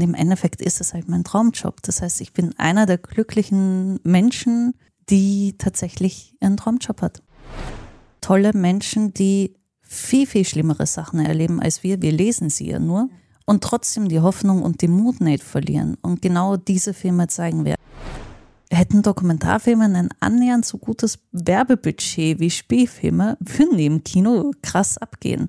Im Endeffekt ist es halt mein Traumjob. Das heißt, ich bin einer der glücklichen Menschen, die tatsächlich ihren Traumjob hat. Tolle Menschen, die viel, viel schlimmere Sachen erleben als wir. Wir lesen sie ja nur und trotzdem die Hoffnung und den Mut nicht verlieren. Und genau diese Filme zeigen wir. Hätten Dokumentarfilme ein annähernd so gutes Werbebudget wie Spielfilme, würden die im Kino krass abgehen.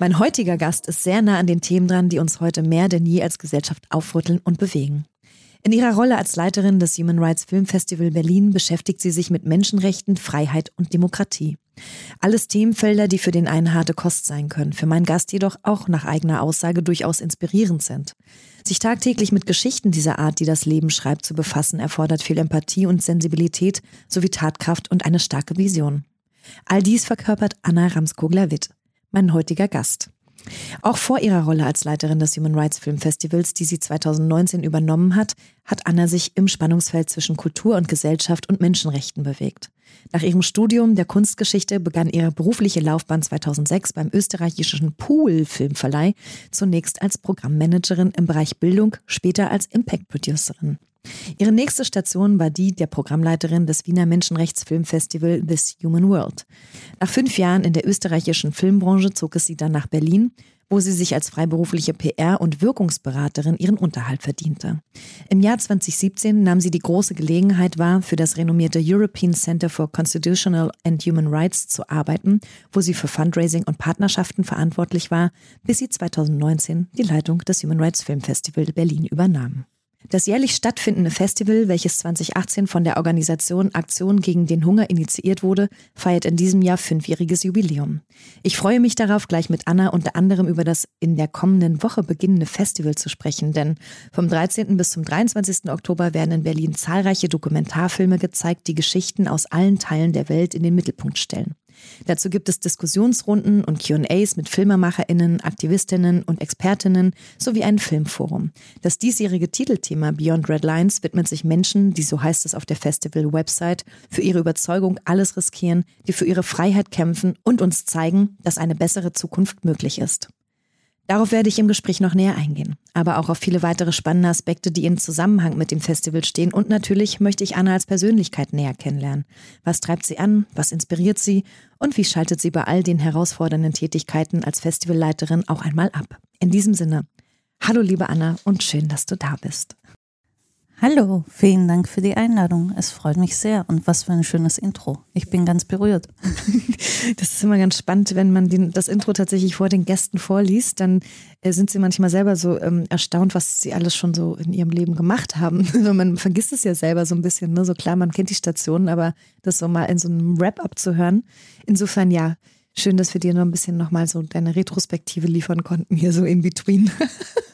Mein heutiger Gast ist sehr nah an den Themen dran, die uns heute mehr denn je als Gesellschaft aufrütteln und bewegen. In ihrer Rolle als Leiterin des Human Rights Film Festival Berlin beschäftigt sie sich mit Menschenrechten, Freiheit und Demokratie. Alles Themenfelder, die für den einen harte Kost sein können, für meinen Gast jedoch auch nach eigener Aussage durchaus inspirierend sind. Sich tagtäglich mit Geschichten dieser Art, die das Leben schreibt, zu befassen, erfordert viel Empathie und Sensibilität sowie Tatkraft und eine starke Vision. All dies verkörpert Anna Ramskogler-Witt mein heutiger Gast. Auch vor ihrer Rolle als Leiterin des Human Rights Film Festivals, die sie 2019 übernommen hat, hat Anna sich im Spannungsfeld zwischen Kultur und Gesellschaft und Menschenrechten bewegt. Nach ihrem Studium der Kunstgeschichte begann ihre berufliche Laufbahn 2006 beim österreichischen Pool Filmverleih, zunächst als Programmmanagerin im Bereich Bildung, später als Impact Producerin. Ihre nächste Station war die der Programmleiterin des Wiener Menschenrechtsfilmfestival This Human World. Nach fünf Jahren in der österreichischen Filmbranche zog es sie dann nach Berlin, wo sie sich als freiberufliche PR- und Wirkungsberaterin ihren Unterhalt verdiente. Im Jahr 2017 nahm sie die große Gelegenheit wahr, für das renommierte European Center for Constitutional and Human Rights zu arbeiten, wo sie für Fundraising und Partnerschaften verantwortlich war, bis sie 2019 die Leitung des Human Rights Film Festival Berlin übernahm. Das jährlich stattfindende Festival, welches 2018 von der Organisation Aktion gegen den Hunger initiiert wurde, feiert in diesem Jahr fünfjähriges Jubiläum. Ich freue mich darauf, gleich mit Anna unter anderem über das in der kommenden Woche beginnende Festival zu sprechen, denn vom 13. bis zum 23. Oktober werden in Berlin zahlreiche Dokumentarfilme gezeigt, die Geschichten aus allen Teilen der Welt in den Mittelpunkt stellen. Dazu gibt es Diskussionsrunden und QAs mit Filmemacherinnen, Aktivistinnen und Expertinnen sowie ein Filmforum. Das diesjährige Titelthema Beyond Red Lines widmet sich Menschen, die, so heißt es auf der Festival-Website, für ihre Überzeugung alles riskieren, die für ihre Freiheit kämpfen und uns zeigen, dass eine bessere Zukunft möglich ist. Darauf werde ich im Gespräch noch näher eingehen, aber auch auf viele weitere spannende Aspekte, die in Zusammenhang mit dem Festival stehen. Und natürlich möchte ich Anna als Persönlichkeit näher kennenlernen. Was treibt sie an? Was inspiriert sie? Und wie schaltet sie bei all den herausfordernden Tätigkeiten als Festivalleiterin auch einmal ab? In diesem Sinne, hallo liebe Anna und schön, dass du da bist. Hallo, vielen Dank für die Einladung. Es freut mich sehr. Und was für ein schönes Intro. Ich bin ganz berührt. Das ist immer ganz spannend, wenn man den, das Intro tatsächlich vor den Gästen vorliest, dann äh, sind sie manchmal selber so ähm, erstaunt, was sie alles schon so in ihrem Leben gemacht haben. Also man vergisst es ja selber so ein bisschen. Ne? So klar, man kennt die Stationen, aber das so mal in so einem Wrap-up zu hören. Insofern ja, schön, dass wir dir noch ein bisschen nochmal so deine Retrospektive liefern konnten, hier so in between.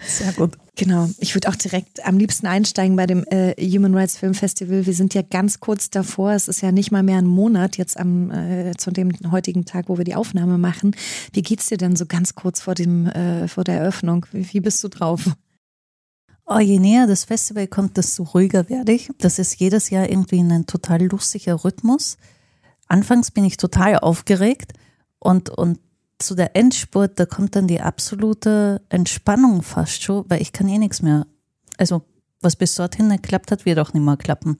Sehr gut. Genau. Ich würde auch direkt am liebsten einsteigen bei dem äh, Human Rights Film Festival. Wir sind ja ganz kurz davor. Es ist ja nicht mal mehr ein Monat jetzt am äh, zu dem heutigen Tag, wo wir die Aufnahme machen. Wie geht's dir denn so ganz kurz vor dem äh, vor der Eröffnung? Wie, wie bist du drauf? Oh, je näher das Festival kommt, desto ruhiger werde ich. Das ist jedes Jahr irgendwie ein total lustiger Rhythmus. Anfangs bin ich total aufgeregt und, und zu der Endspurt, da kommt dann die absolute Entspannung fast schon, weil ich kann eh nichts mehr. Also, was bis dorthin geklappt hat, wird auch nicht mehr klappen.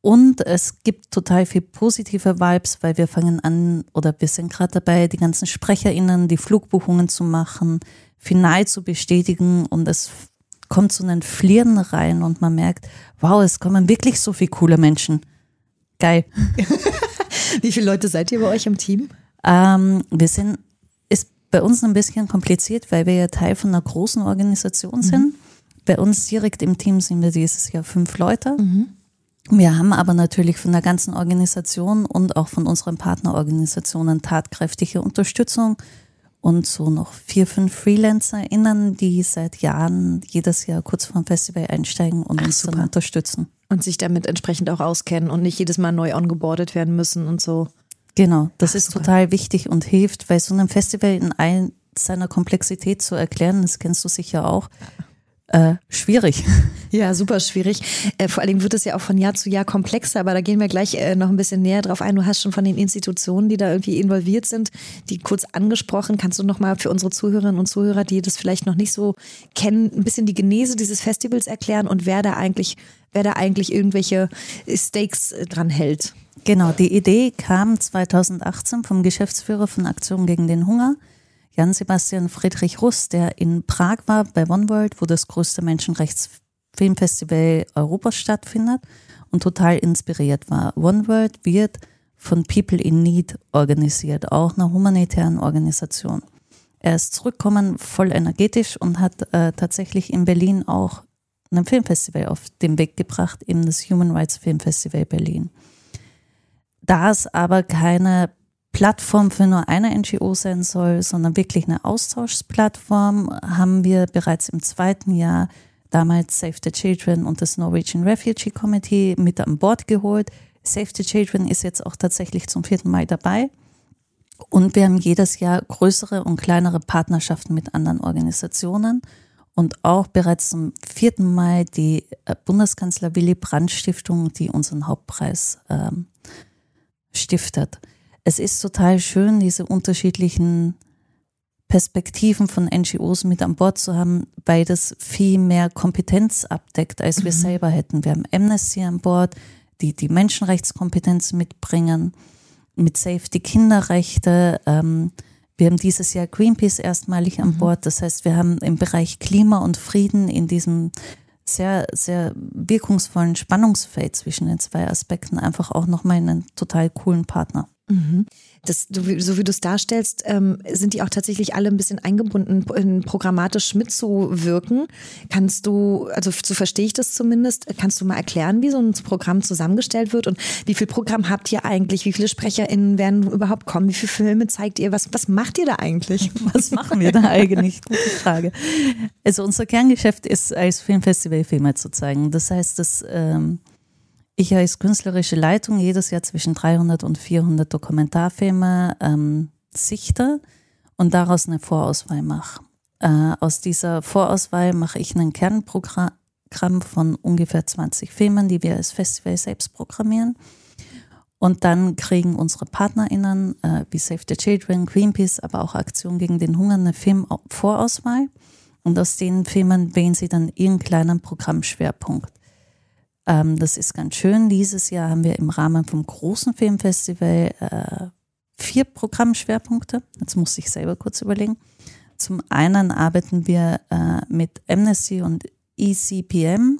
Und es gibt total viel positive Vibes, weil wir fangen an oder wir sind gerade dabei, die ganzen SprecherInnen die Flugbuchungen zu machen, final zu bestätigen und es kommt so ein Flirren rein und man merkt, wow, es kommen wirklich so viele coole Menschen. Geil. Wie viele Leute seid ihr bei euch im Team? Ähm, wir sind, ist bei uns ein bisschen kompliziert, weil wir ja Teil von einer großen Organisation sind. Mhm. Bei uns direkt im Team sind wir dieses Jahr fünf Leute. Mhm. Wir haben aber natürlich von der ganzen Organisation und auch von unseren Partnerorganisationen tatkräftige Unterstützung und so noch vier, fünf FreelancerInnen, die seit Jahren jedes Jahr kurz vor dem Festival einsteigen und Ach, uns super. dann unterstützen. Und sich damit entsprechend auch auskennen und nicht jedes Mal neu ongeboardet werden müssen und so. Genau, das Ach, ist super. total wichtig und hilft, weil so einem Festival in all seiner Komplexität zu erklären, das kennst du sicher auch, äh, schwierig. Ja, super schwierig. Äh, vor allem wird es ja auch von Jahr zu Jahr komplexer, aber da gehen wir gleich äh, noch ein bisschen näher drauf ein. Du hast schon von den Institutionen, die da irgendwie involviert sind, die kurz angesprochen. Kannst du noch mal für unsere Zuhörerinnen und Zuhörer, die das vielleicht noch nicht so kennen, ein bisschen die Genese dieses Festivals erklären und wer da eigentlich, wer da eigentlich irgendwelche Stakes äh, dran hält? Genau, die Idee kam 2018 vom Geschäftsführer von Aktion gegen den Hunger Jan-Sebastian Friedrich Russ, der in Prag war bei One World, wo das größte Menschenrechtsfilmfestival Europas stattfindet und total inspiriert war. One World wird von People in Need organisiert, auch einer humanitären Organisation. Er ist zurückgekommen, voll energetisch und hat äh, tatsächlich in Berlin auch ein Filmfestival auf den Weg gebracht, eben das Human Rights Filmfestival Berlin. Da es aber keine Plattform für nur eine NGO sein soll, sondern wirklich eine Austauschsplattform, haben wir bereits im zweiten Jahr damals Save the Children und das Norwegian Refugee Committee mit an Bord geholt. Save the Children ist jetzt auch tatsächlich zum vierten Mal dabei. Und wir haben jedes Jahr größere und kleinere Partnerschaften mit anderen Organisationen und auch bereits zum vierten Mal die äh, Bundeskanzler Willy Brandt Stiftung, die unseren Hauptpreis ähm, stiftet es ist total schön, diese unterschiedlichen Perspektiven von NGOs mit an Bord zu haben, weil das viel mehr Kompetenz abdeckt, als wir mhm. selber hätten. Wir haben Amnesty an Bord, die die Menschenrechtskompetenz mitbringen, mit Safety Kinderrechte. Ähm, wir haben dieses Jahr Greenpeace erstmalig an mhm. Bord. Das heißt, wir haben im Bereich Klima und Frieden in diesem sehr, sehr wirkungsvollen Spannungsfeld zwischen den zwei Aspekten einfach auch nochmal einen total coolen Partner. Mhm. Das, so wie du es darstellst, ähm, sind die auch tatsächlich alle ein bisschen eingebunden, in, programmatisch mitzuwirken. Kannst du, also so verstehe ich das zumindest, kannst du mal erklären, wie so ein Programm zusammengestellt wird und wie viel Programm habt ihr eigentlich? Wie viele SprecherInnen werden überhaupt kommen? Wie viele Filme zeigt ihr? Was, was macht ihr da eigentlich? Was machen wir da eigentlich? Gute Frage. Also unser Kerngeschäft ist, als Filmfestival Filme zu zeigen. Das heißt, dass ähm, ich als künstlerische Leitung jedes Jahr zwischen 300 und 400 Dokumentarfilme ähm, sichte und daraus eine Vorauswahl mache. Äh, aus dieser Vorauswahl mache ich ein Kernprogramm von ungefähr 20 Filmen, die wir als Festival selbst programmieren. Und dann kriegen unsere PartnerInnen äh, wie Save the Children, Greenpeace, aber auch Aktion gegen den Hunger eine Filmvorauswahl. Und aus den Filmen wählen sie dann ihren kleinen Programmschwerpunkt. Ähm, das ist ganz schön. Dieses Jahr haben wir im Rahmen vom großen Filmfestival äh, vier Programmschwerpunkte. Jetzt muss ich selber kurz überlegen. Zum einen arbeiten wir äh, mit Amnesty und ECPM.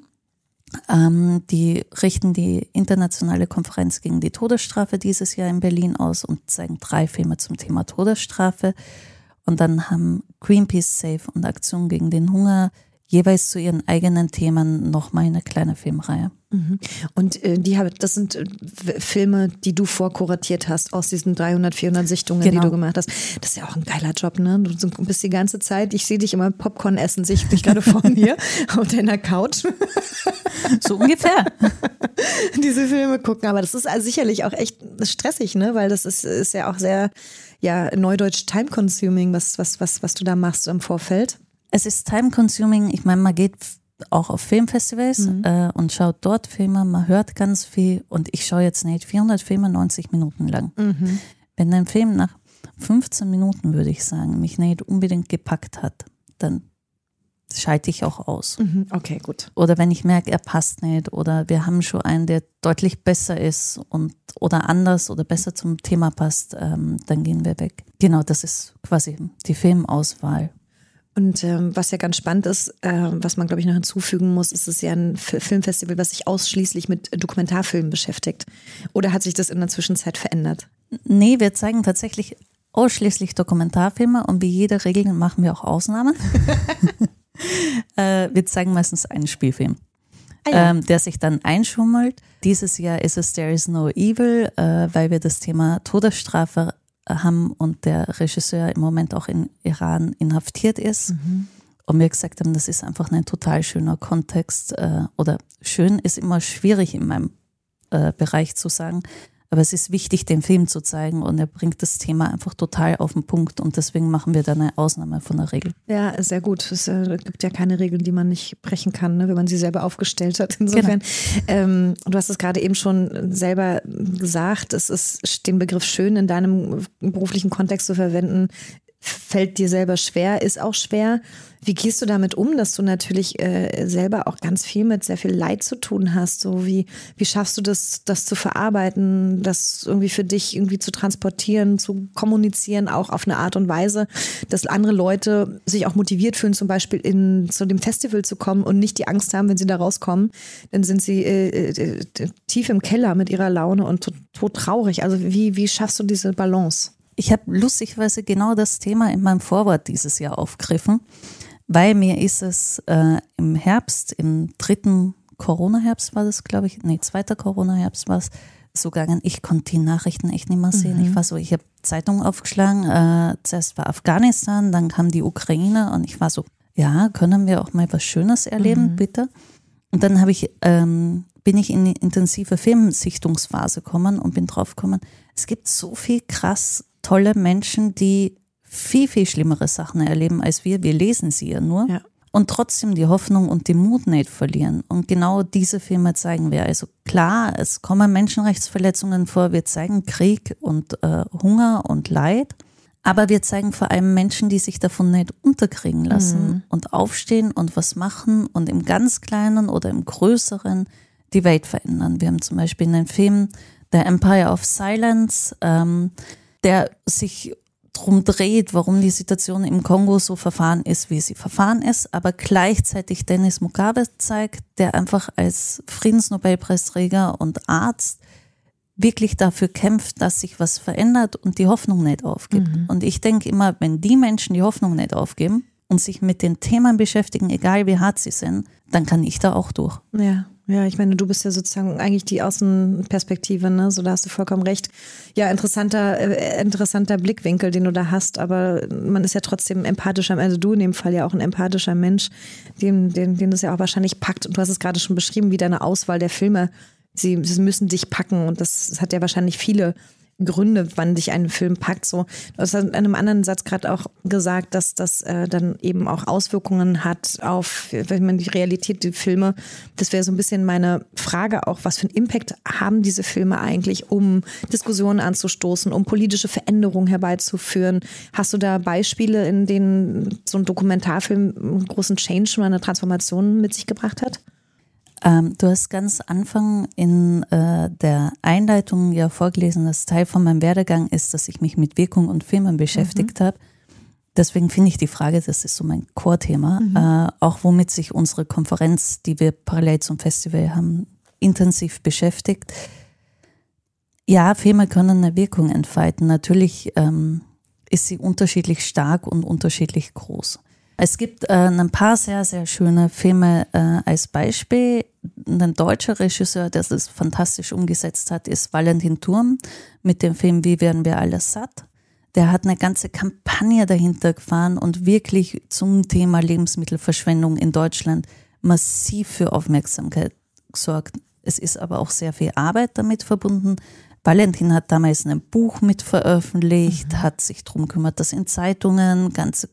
Ähm, die richten die internationale Konferenz gegen die Todesstrafe dieses Jahr in Berlin aus und zeigen drei Filme zum Thema Todesstrafe. Und dann haben Greenpeace Safe und Aktion gegen den Hunger jeweils zu ihren eigenen Themen nochmal eine kleine Filmreihe. Mhm. Und äh, die das sind äh, Filme, die du vorkuratiert hast aus diesen 300, 400 Sichtungen, genau. die du gemacht hast. Das ist ja auch ein geiler Job, ne? Du bist die ganze Zeit, ich sehe dich immer Popcorn essen, sehe ich dich gerade vor mir auf deiner Couch. So ungefähr. Diese Filme gucken, aber das ist also sicherlich auch echt stressig, ne? Weil das ist, ist ja auch sehr, ja, neudeutsch time-consuming, was, was, was, was du da machst im Vorfeld. Es ist time-consuming. Ich meine, man geht auch auf Filmfestivals mhm. äh, und schaut dort Filme, man hört ganz viel und ich schaue jetzt nicht 400 Filme 90 Minuten lang. Mhm. Wenn ein Film nach 15 Minuten, würde ich sagen, mich nicht unbedingt gepackt hat, dann schalte ich auch aus. Mhm. Okay, gut. Oder wenn ich merke, er passt nicht oder wir haben schon einen, der deutlich besser ist und oder anders oder besser zum Thema passt, ähm, dann gehen wir weg. Genau, das ist quasi die Filmauswahl. Und ähm, was ja ganz spannend ist, äh, was man, glaube ich, noch hinzufügen muss, ist es ja ein F Filmfestival, was sich ausschließlich mit Dokumentarfilmen beschäftigt. Oder hat sich das in der Zwischenzeit verändert? Nee, wir zeigen tatsächlich ausschließlich Dokumentarfilme und wie jede Regel machen wir auch Ausnahmen. äh, wir zeigen meistens einen Spielfilm. Ah ja. ähm, der sich dann einschummelt. Dieses Jahr ist es There is no evil, äh, weil wir das Thema Todesstrafe haben und der Regisseur im Moment auch in Iran inhaftiert ist. Mhm. Und wir gesagt haben, das ist einfach ein total schöner Kontext. Äh, oder schön ist immer schwierig in meinem äh, Bereich zu sagen. Aber es ist wichtig, den Film zu zeigen und er bringt das Thema einfach total auf den Punkt und deswegen machen wir da eine Ausnahme von der Regel. Ja, sehr gut. Es äh, gibt ja keine Regeln, die man nicht brechen kann, ne, wenn man sie selber aufgestellt hat. Insofern, genau. ähm, du hast es gerade eben schon selber gesagt, es ist den Begriff schön in deinem beruflichen Kontext zu verwenden, fällt dir selber schwer, ist auch schwer. Wie gehst du damit um, dass du natürlich äh, selber auch ganz viel mit sehr viel Leid zu tun hast? So wie, wie schaffst du das, das zu verarbeiten, das irgendwie für dich irgendwie zu transportieren, zu kommunizieren, auch auf eine Art und Weise, dass andere Leute sich auch motiviert fühlen, zum Beispiel in, zu dem Festival zu kommen und nicht die Angst haben, wenn sie da rauskommen, dann sind sie äh, äh, tief im Keller mit ihrer Laune und tot traurig. Also wie, wie schaffst du diese Balance? Ich habe lustigweise genau das Thema in meinem Vorwort dieses Jahr aufgegriffen, weil mir ist es äh, im Herbst, im dritten Corona-Herbst war das, glaube ich, nee, zweiter Corona-Herbst war es, so gegangen, ich konnte die Nachrichten echt nicht mehr sehen. Mhm. Ich war so, ich habe Zeitung aufgeschlagen, äh, zuerst war Afghanistan, dann kam die Ukraine und ich war so, ja, können wir auch mal was Schönes erleben, mhm. bitte? Und dann habe ich, ähm, bin ich in die intensive Filmsichtungsphase gekommen und bin drauf gekommen, es gibt so viel krass tolle Menschen, die viel, viel schlimmere Sachen erleben als wir. Wir lesen sie ja nur. Ja. Und trotzdem die Hoffnung und den Mut nicht verlieren. Und genau diese Filme zeigen wir. Also klar, es kommen Menschenrechtsverletzungen vor, wir zeigen Krieg und äh, Hunger und Leid. Aber wir zeigen vor allem Menschen, die sich davon nicht unterkriegen lassen mhm. und aufstehen und was machen und im ganz Kleinen oder im Größeren die Welt verändern. Wir haben zum Beispiel einen Film, The Empire of Silence, ähm, der sich drum dreht, warum die Situation im Kongo so verfahren ist, wie sie verfahren ist, aber gleichzeitig Dennis Mugabe zeigt, der einfach als Friedensnobelpreisträger und Arzt wirklich dafür kämpft, dass sich was verändert und die Hoffnung nicht aufgibt. Mhm. Und ich denke immer, wenn die Menschen die Hoffnung nicht aufgeben und sich mit den Themen beschäftigen, egal wie hart sie sind, dann kann ich da auch durch. Ja. Ja, ich meine, du bist ja sozusagen eigentlich die Außenperspektive, ne? So, da hast du vollkommen recht. Ja, interessanter, äh, interessanter Blickwinkel, den du da hast, aber man ist ja trotzdem empathischer, also du in dem Fall ja auch ein empathischer Mensch, den, den, den das ja auch wahrscheinlich packt. Und du hast es gerade schon beschrieben, wie deine Auswahl der Filme, sie, sie müssen dich packen und das, das hat ja wahrscheinlich viele Gründe, wann dich ein Film packt. So, du hast in einem anderen Satz gerade auch gesagt, dass das äh, dann eben auch Auswirkungen hat auf, wenn man die Realität, die Filme. Das wäre so ein bisschen meine Frage auch, was für einen Impact haben diese Filme eigentlich, um Diskussionen anzustoßen, um politische Veränderungen herbeizuführen? Hast du da Beispiele, in denen so ein Dokumentarfilm einen großen Change oder eine Transformation mit sich gebracht hat? Ähm, du hast ganz Anfang in äh, der Einleitung ja vorgelesen, dass Teil von meinem Werdegang ist, dass ich mich mit Wirkung und Filmen beschäftigt mhm. habe. Deswegen finde ich die Frage, das ist so mein Core-Thema, mhm. äh, auch womit sich unsere Konferenz, die wir parallel zum Festival haben, intensiv beschäftigt. Ja, Filme können eine Wirkung entfalten. Natürlich ähm, ist sie unterschiedlich stark und unterschiedlich groß. Es gibt äh, ein paar sehr, sehr schöne Filme äh, als Beispiel. Ein deutscher Regisseur, der das fantastisch umgesetzt hat, ist Valentin Turm mit dem Film Wie werden wir alles satt? Der hat eine ganze Kampagne dahinter gefahren und wirklich zum Thema Lebensmittelverschwendung in Deutschland massiv für Aufmerksamkeit gesorgt. Es ist aber auch sehr viel Arbeit damit verbunden. Valentin hat damals ein Buch mit veröffentlicht, mhm. hat sich darum gekümmert, dass in Zeitungen ganze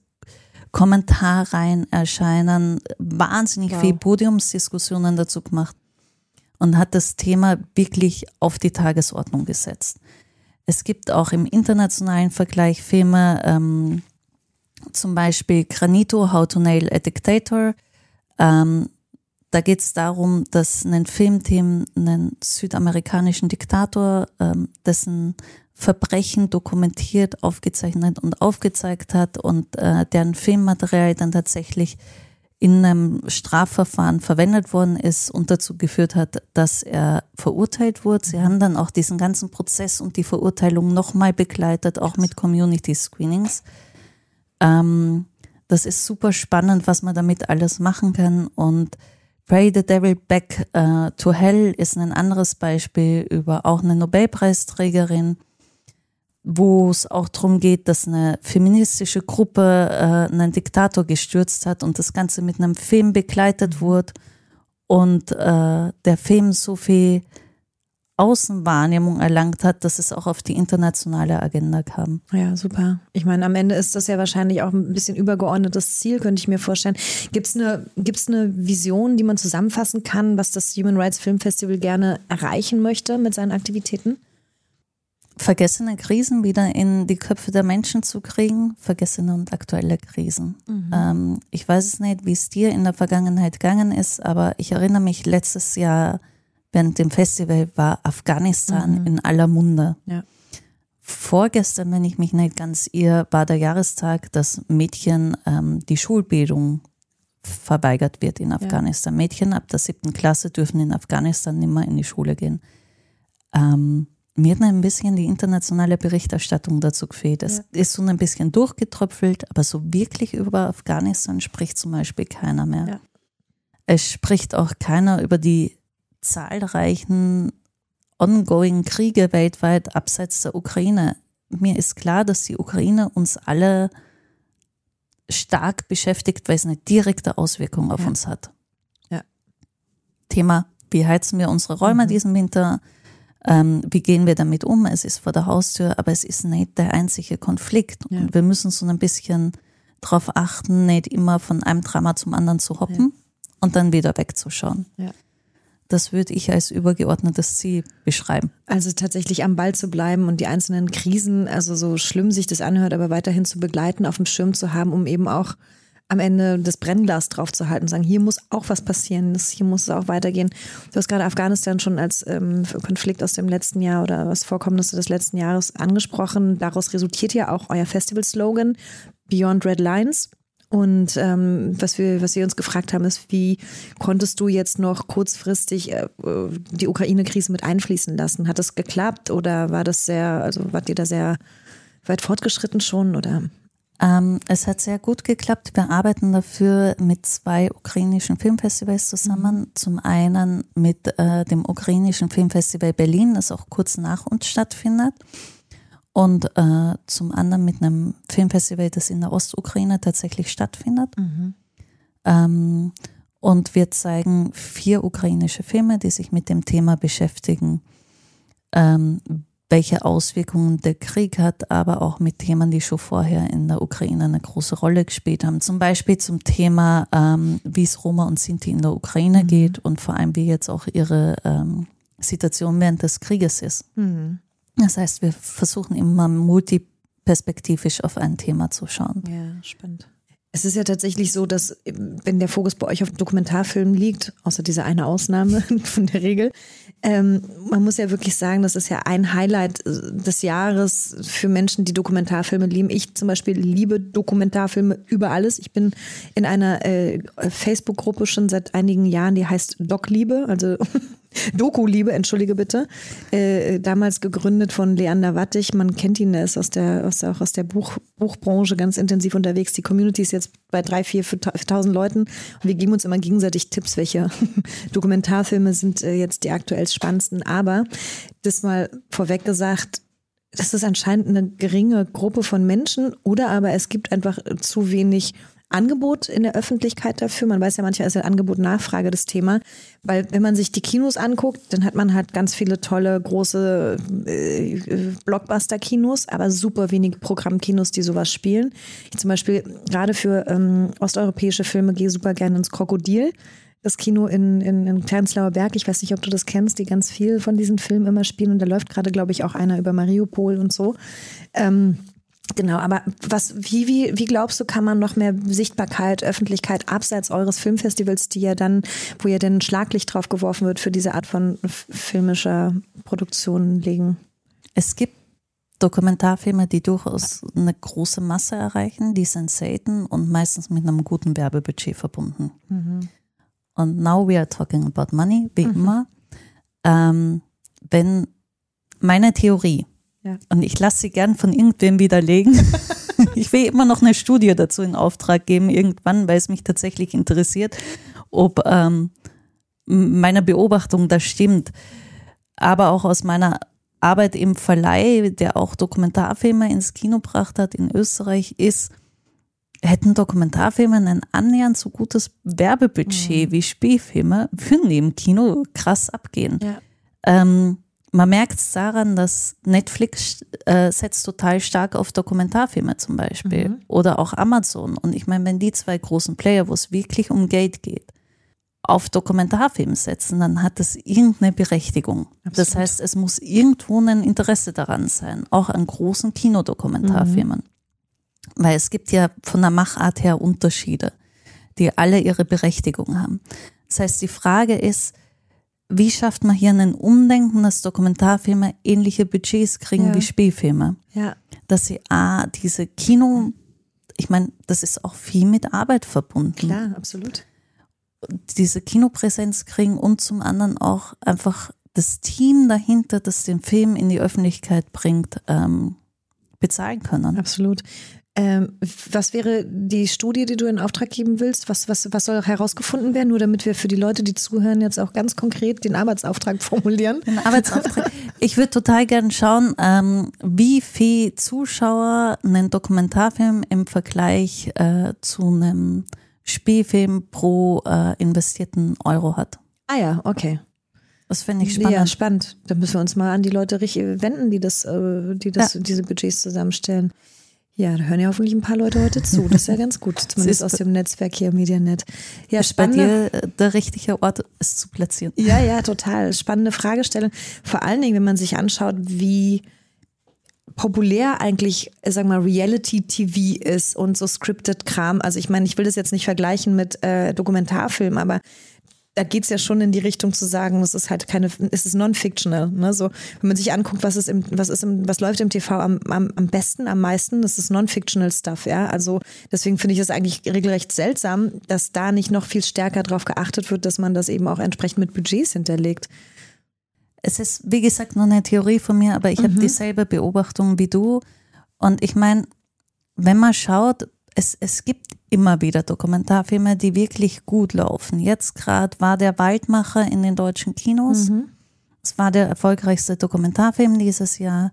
Kommentarreihen erscheinen, wahnsinnig wow. viel Podiumsdiskussionen dazu gemacht und hat das Thema wirklich auf die Tagesordnung gesetzt. Es gibt auch im internationalen Vergleich Filme, ähm, zum Beispiel Granito, How to Nail a Dictator. Ähm, da geht es darum, dass ein Filmteam einen südamerikanischen Diktator, ähm, dessen Verbrechen dokumentiert, aufgezeichnet und aufgezeigt hat und äh, deren Filmmaterial dann tatsächlich in einem Strafverfahren verwendet worden ist und dazu geführt hat, dass er verurteilt wurde. Sie haben dann auch diesen ganzen Prozess und die Verurteilung nochmal begleitet, auch mit Community Screenings. Ähm, das ist super spannend, was man damit alles machen kann und Pray the Devil Back uh, to Hell ist ein anderes Beispiel über auch eine Nobelpreisträgerin, wo es auch darum geht, dass eine feministische Gruppe äh, einen Diktator gestürzt hat und das Ganze mit einem Film begleitet mhm. wurde und äh, der Film so viel Außenwahrnehmung erlangt hat, dass es auch auf die internationale Agenda kam. Ja, super. Ich meine, am Ende ist das ja wahrscheinlich auch ein bisschen übergeordnetes Ziel, könnte ich mir vorstellen. Gibt es eine, gibt's eine Vision, die man zusammenfassen kann, was das Human Rights Film Festival gerne erreichen möchte mit seinen Aktivitäten? vergessene Krisen wieder in die Köpfe der Menschen zu kriegen, vergessene und aktuelle Krisen. Mhm. Ähm, ich weiß es nicht, wie es dir in der Vergangenheit gegangen ist, aber ich erinnere mich, letztes Jahr während dem Festival war Afghanistan mhm. in aller Munde. Ja. Vorgestern, wenn ich mich nicht ganz irre, war der Jahrestag, dass Mädchen ähm, die Schulbildung verweigert wird in Afghanistan. Ja. Mädchen ab der siebten Klasse dürfen in Afghanistan nicht mehr in die Schule gehen. Ähm, mir hat ein bisschen die internationale Berichterstattung dazu gefehlt. Es ja. ist so ein bisschen durchgetröpfelt, aber so wirklich über Afghanistan spricht zum Beispiel keiner mehr. Ja. Es spricht auch keiner über die zahlreichen ongoing Kriege weltweit abseits der Ukraine. Mir ist klar, dass die Ukraine uns alle stark beschäftigt, weil es eine direkte Auswirkung auf ja. uns hat. Ja. Thema, wie heizen wir unsere Räume mhm. diesen Winter? Ähm, wie gehen wir damit um? Es ist vor der Haustür, aber es ist nicht der einzige Konflikt. Ja. Und wir müssen so ein bisschen darauf achten, nicht immer von einem Drama zum anderen zu hoppen ja. und dann wieder wegzuschauen. Ja. Das würde ich als übergeordnetes Ziel beschreiben. Also tatsächlich am Ball zu bleiben und die einzelnen Krisen, also so schlimm sich das anhört, aber weiterhin zu begleiten, auf dem Schirm zu haben, um eben auch am Ende das Brennglas drauf zu halten und sagen, hier muss auch was passieren, hier muss es auch weitergehen. Du hast gerade Afghanistan schon als ähm, Konflikt aus dem letzten Jahr oder was Vorkommnisse des letzten Jahres angesprochen. Daraus resultiert ja auch euer Festival-Slogan Beyond Red Lines. Und ähm, was wir, was wir uns gefragt haben, ist, wie konntest du jetzt noch kurzfristig äh, die Ukraine-Krise mit einfließen lassen? Hat das geklappt oder war das sehr, also wart ihr da sehr weit fortgeschritten schon oder? Ähm, es hat sehr gut geklappt. Wir arbeiten dafür mit zwei ukrainischen Filmfestivals zusammen. Mhm. Zum einen mit äh, dem ukrainischen Filmfestival Berlin, das auch kurz nach uns stattfindet und äh, zum anderen mit einem Filmfestival, das in der Ostukraine tatsächlich stattfindet. Mhm. Ähm, und wir zeigen vier ukrainische Filme, die sich mit dem Thema beschäftigen, ähm, welche Auswirkungen der Krieg hat, aber auch mit Themen, die schon vorher in der Ukraine eine große Rolle gespielt haben. Zum Beispiel zum Thema, ähm, wie es Roma und Sinti in der Ukraine mhm. geht und vor allem, wie jetzt auch ihre ähm, Situation während des Krieges ist. Mhm. Das heißt, wir versuchen immer multiperspektivisch auf ein Thema zu schauen. Ja, spannend. Es ist ja tatsächlich so, dass wenn der Fokus bei euch auf Dokumentarfilmen liegt, außer dieser eine Ausnahme von der Regel, ähm, man muss ja wirklich sagen, das ist ja ein Highlight äh, des Jahres für Menschen, die Dokumentarfilme lieben. Ich zum Beispiel liebe Dokumentarfilme über alles. Ich bin in einer äh, Facebook-Gruppe schon seit einigen Jahren, die heißt Doc Liebe, also Doku-Liebe, entschuldige bitte. Äh, damals gegründet von Leander Wattig. Man kennt ihn, er ist aus der, aus, auch aus der Buch, Buchbranche ganz intensiv unterwegs. Die Community ist jetzt bei drei, vier, tausend Leuten. Und wir geben uns immer gegenseitig Tipps, welche Dokumentarfilme sind äh, jetzt die aktuell spannendsten. Aber das mal vorweg gesagt, das ist anscheinend eine geringe Gruppe von Menschen oder aber es gibt einfach zu wenig Angebot in der Öffentlichkeit dafür. Man weiß ja manchmal ist ja Angebot-Nachfrage das Thema, weil wenn man sich die Kinos anguckt, dann hat man halt ganz viele tolle große äh, Blockbuster-Kinos, aber super wenig Programmkinos, die sowas spielen. Ich zum Beispiel gerade für ähm, osteuropäische Filme gehe super gerne ins Krokodil. Das Kino in, in, in Kleinslauer Berg, ich weiß nicht, ob du das kennst, die ganz viel von diesen Filmen immer spielen und da läuft gerade, glaube ich, auch einer über Mariupol und so. Ähm, Genau, aber was, wie, wie, wie glaubst du, kann man noch mehr Sichtbarkeit, Öffentlichkeit abseits eures Filmfestivals, die ja dann, wo ja dann Schlaglicht drauf geworfen wird, für diese Art von filmischer Produktion legen? Es gibt Dokumentarfilme, die durchaus eine große Masse erreichen, die sind selten und meistens mit einem guten Werbebudget verbunden. Mhm. Und now we are talking about money, wie mhm. immer. Ähm, wenn meine Theorie, ja. und ich lasse sie gern von irgendwem widerlegen, ich will immer noch eine Studie dazu in Auftrag geben, irgendwann, weil es mich tatsächlich interessiert, ob ähm, meine Beobachtung das stimmt. Aber auch aus meiner Arbeit im Verleih, der auch Dokumentarfilme ins Kino gebracht hat in Österreich, ist, hätten Dokumentarfilme ein annähernd so gutes Werbebudget mhm. wie Spielfilme, würden die im Kino krass abgehen. Ja. Ähm, man merkt es daran, dass Netflix äh, setzt total stark auf Dokumentarfilme zum Beispiel mhm. oder auch Amazon. Und ich meine, wenn die zwei großen Player, wo es wirklich um Geld geht, auf Dokumentarfilm setzen, dann hat das irgendeine Berechtigung. Absolut. Das heißt, es muss irgendwo ein Interesse daran sein, auch an großen Kinodokumentarfilmen. Mhm. Weil es gibt ja von der Machart her Unterschiede, die alle ihre Berechtigung haben. Das heißt, die Frage ist, wie schafft man hier einen Umdenken, dass Dokumentarfilme ähnliche Budgets kriegen ja. wie Spielfilme? Ja. Dass sie A, diese Kino, ich meine, das ist auch viel mit Arbeit verbunden. Klar, absolut diese Kinopräsenz kriegen und zum anderen auch einfach das Team dahinter, das den Film in die Öffentlichkeit bringt, ähm, bezahlen können. Absolut. Ähm, was wäre die Studie, die du in Auftrag geben willst? Was, was, was soll herausgefunden werden? Nur damit wir für die Leute, die zuhören, jetzt auch ganz konkret den Arbeitsauftrag formulieren. Den Arbeitsauftrag. Ich würde total gerne schauen, ähm, wie viel Zuschauer einen Dokumentarfilm im Vergleich äh, zu einem Spielfilm pro äh, investierten Euro hat. Ah ja, okay. Das finde ich spannend. Ja, spannend. Da müssen wir uns mal an die Leute wenden, die das, äh, die das, ja. diese Budgets zusammenstellen. Ja, da hören ja hoffentlich ein paar Leute heute zu. Das ist ja ganz gut, zumindest aus dem Netzwerk hier, Medianet. Ja, ist spannend. bei dir äh, der richtige Ort, es zu platzieren. Ja, ja, total. Spannende Fragestellung. Vor allen Dingen, wenn man sich anschaut, wie populär eigentlich, sag mal, Reality-TV ist und so scripted Kram. Also ich meine, ich will das jetzt nicht vergleichen mit äh, Dokumentarfilm, aber da geht es ja schon in die Richtung zu sagen, es ist halt keine, es ist non-fictional. Ne? So, wenn man sich anguckt, was ist im, was ist im, was läuft im TV am, am, am besten, am meisten, das ist non-fictional Stuff, ja. Also deswegen finde ich es eigentlich regelrecht seltsam, dass da nicht noch viel stärker darauf geachtet wird, dass man das eben auch entsprechend mit Budgets hinterlegt es ist, wie gesagt, nur eine Theorie von mir, aber ich mhm. habe dieselbe Beobachtung wie du. Und ich meine, wenn man schaut, es, es gibt immer wieder Dokumentarfilme, die wirklich gut laufen. Jetzt gerade war der Waldmacher in den deutschen Kinos. Mhm. Es war der erfolgreichste Dokumentarfilm dieses Jahr.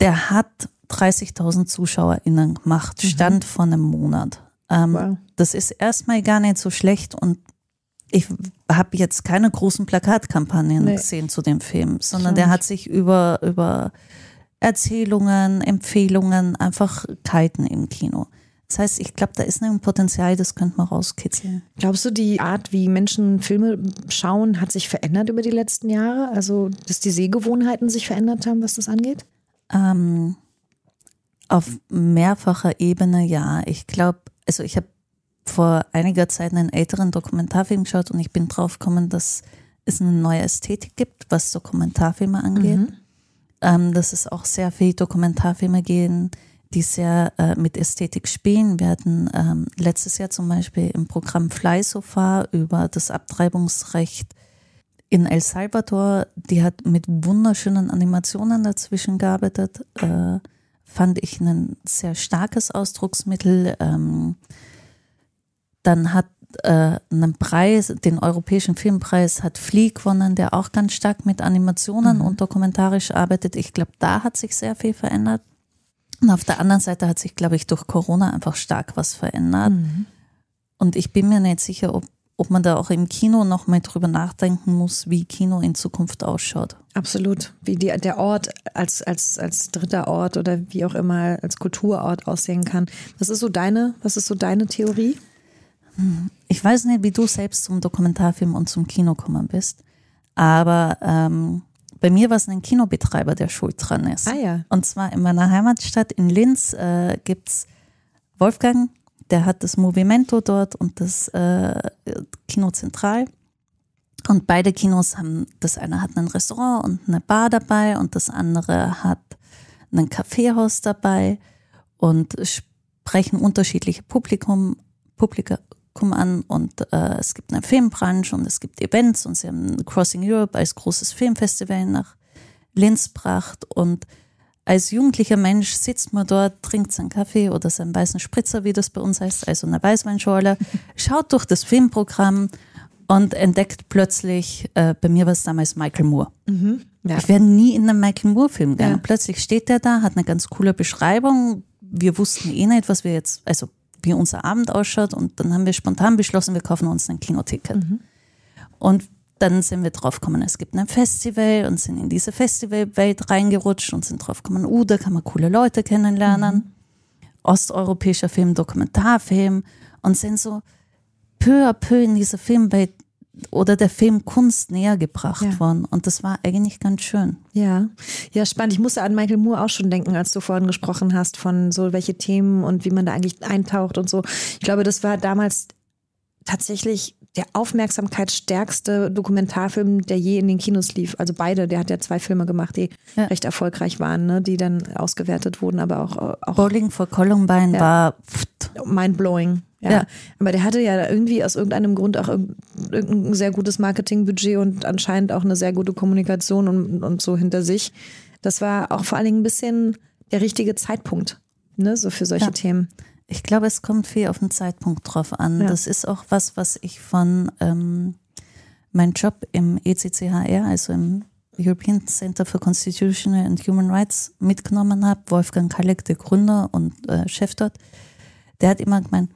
Der hat 30.000 ZuschauerInnen gemacht, mhm. stand vor einem Monat. Ähm, wow. Das ist erstmal gar nicht so schlecht und ich habe jetzt keine großen Plakatkampagnen nee. gesehen zu dem Film, sondern der hat sich über, über Erzählungen, Empfehlungen, einfach kiten im Kino. Das heißt, ich glaube, da ist ein Potenzial, das könnte man rauskitzeln. Glaubst du, die Art, wie Menschen Filme schauen, hat sich verändert über die letzten Jahre? Also, dass die Sehgewohnheiten sich verändert haben, was das angeht? Ähm, auf mehrfacher Ebene ja. Ich glaube, also ich habe vor einiger Zeit einen älteren Dokumentarfilm geschaut und ich bin drauf gekommen, dass es eine neue Ästhetik gibt, was Dokumentarfilme angeht. Mhm. Ähm, dass es auch sehr viele Dokumentarfilme gehen, die sehr äh, mit Ästhetik spielen. Wir hatten ähm, letztes Jahr zum Beispiel im Programm Fly So Far über das Abtreibungsrecht in El Salvador. Die hat mit wunderschönen Animationen dazwischen gearbeitet. Äh, fand ich ein sehr starkes Ausdrucksmittel. Ähm, dann hat äh, einen Preis, den Europäischen Filmpreis hat Flea gewonnen, der auch ganz stark mit Animationen mhm. und dokumentarisch arbeitet. Ich glaube, da hat sich sehr viel verändert. Und auf der anderen Seite hat sich, glaube ich, durch Corona einfach stark was verändert. Mhm. Und ich bin mir nicht sicher, ob, ob man da auch im Kino noch mal drüber nachdenken muss, wie Kino in Zukunft ausschaut. Absolut. Wie die, der Ort als, als, als dritter Ort oder wie auch immer als Kulturort aussehen kann. Was ist so deine, was ist so deine Theorie? Ich weiß nicht, wie du selbst zum Dokumentarfilm und zum Kino gekommen bist, aber ähm, bei mir war es ein Kinobetreiber, der schuld dran ist. Ah ja. Und zwar in meiner Heimatstadt in Linz äh, gibt es Wolfgang, der hat das Movimento dort und das äh, Kino Zentral. Und beide Kinos haben, das eine hat ein Restaurant und eine Bar dabei und das andere hat ein Kaffeehaus dabei und sprechen unterschiedliche Publikum, Publikum an und äh, es gibt eine Filmbranche und es gibt Events und sie haben Crossing Europe als großes Filmfestival nach Linz gebracht und als jugendlicher Mensch sitzt man dort, trinkt seinen Kaffee oder seinen weißen Spritzer, wie das bei uns heißt, also eine Weißweinschorle, schaut durch das Filmprogramm und entdeckt plötzlich, äh, bei mir war es damals Michael Moore. Mhm. Ja. Ich wäre nie in einen Michael Moore-Film gegangen. Ja. Plötzlich steht der da, hat eine ganz coole Beschreibung. Wir wussten eh nicht, was wir jetzt, also wie unser Abend ausschaut. Und dann haben wir spontan beschlossen, wir kaufen uns ein Kinoticket. Mhm. Und dann sind wir draufgekommen, es gibt ein Festival und sind in diese Festivalwelt reingerutscht und sind draufgekommen, uh, da kann man coole Leute kennenlernen. Osteuropäischer Film, Dokumentarfilm und sind so peu à peu in diese Filmwelt oder der Filmkunst näher gebracht Ja. worden. Und das war eigentlich ganz schön. Ja, ja, spannend. Ich musste an Michael Moore auch schon denken, als du vorhin gesprochen hast von so welche Themen und wie man da eigentlich eintaucht und so. Ich glaube, das war damals tatsächlich der aufmerksamkeitsstärkste Dokumentarfilm, der je in den Kinos lief. Also beide, der hat ja zwei Filme gemacht, die Ja. recht erfolgreich waren, ne? die dann ausgewertet wurden, aber auch, auch Bowling for Columbine Ja. war pft, mindblowing. Ja. Ja. Aber der hatte ja irgendwie aus irgendeinem Grund auch irgendein sehr gutes Marketingbudget und anscheinend auch eine sehr gute Kommunikation und, und so hinter sich. Das war auch vor allen Dingen ein bisschen der richtige Zeitpunkt, ne, so für solche Ja. Themen. Ich glaube, es kommt viel auf den Zeitpunkt drauf an. Ja. Das ist auch was, was ich von ähm, meinem Job im ECCHR, also im European Center for Constitutional and Human Rights, mitgenommen habe. Wolfgang Kalleck, der Gründer und äh, Chef dort, der hat immer gemeint,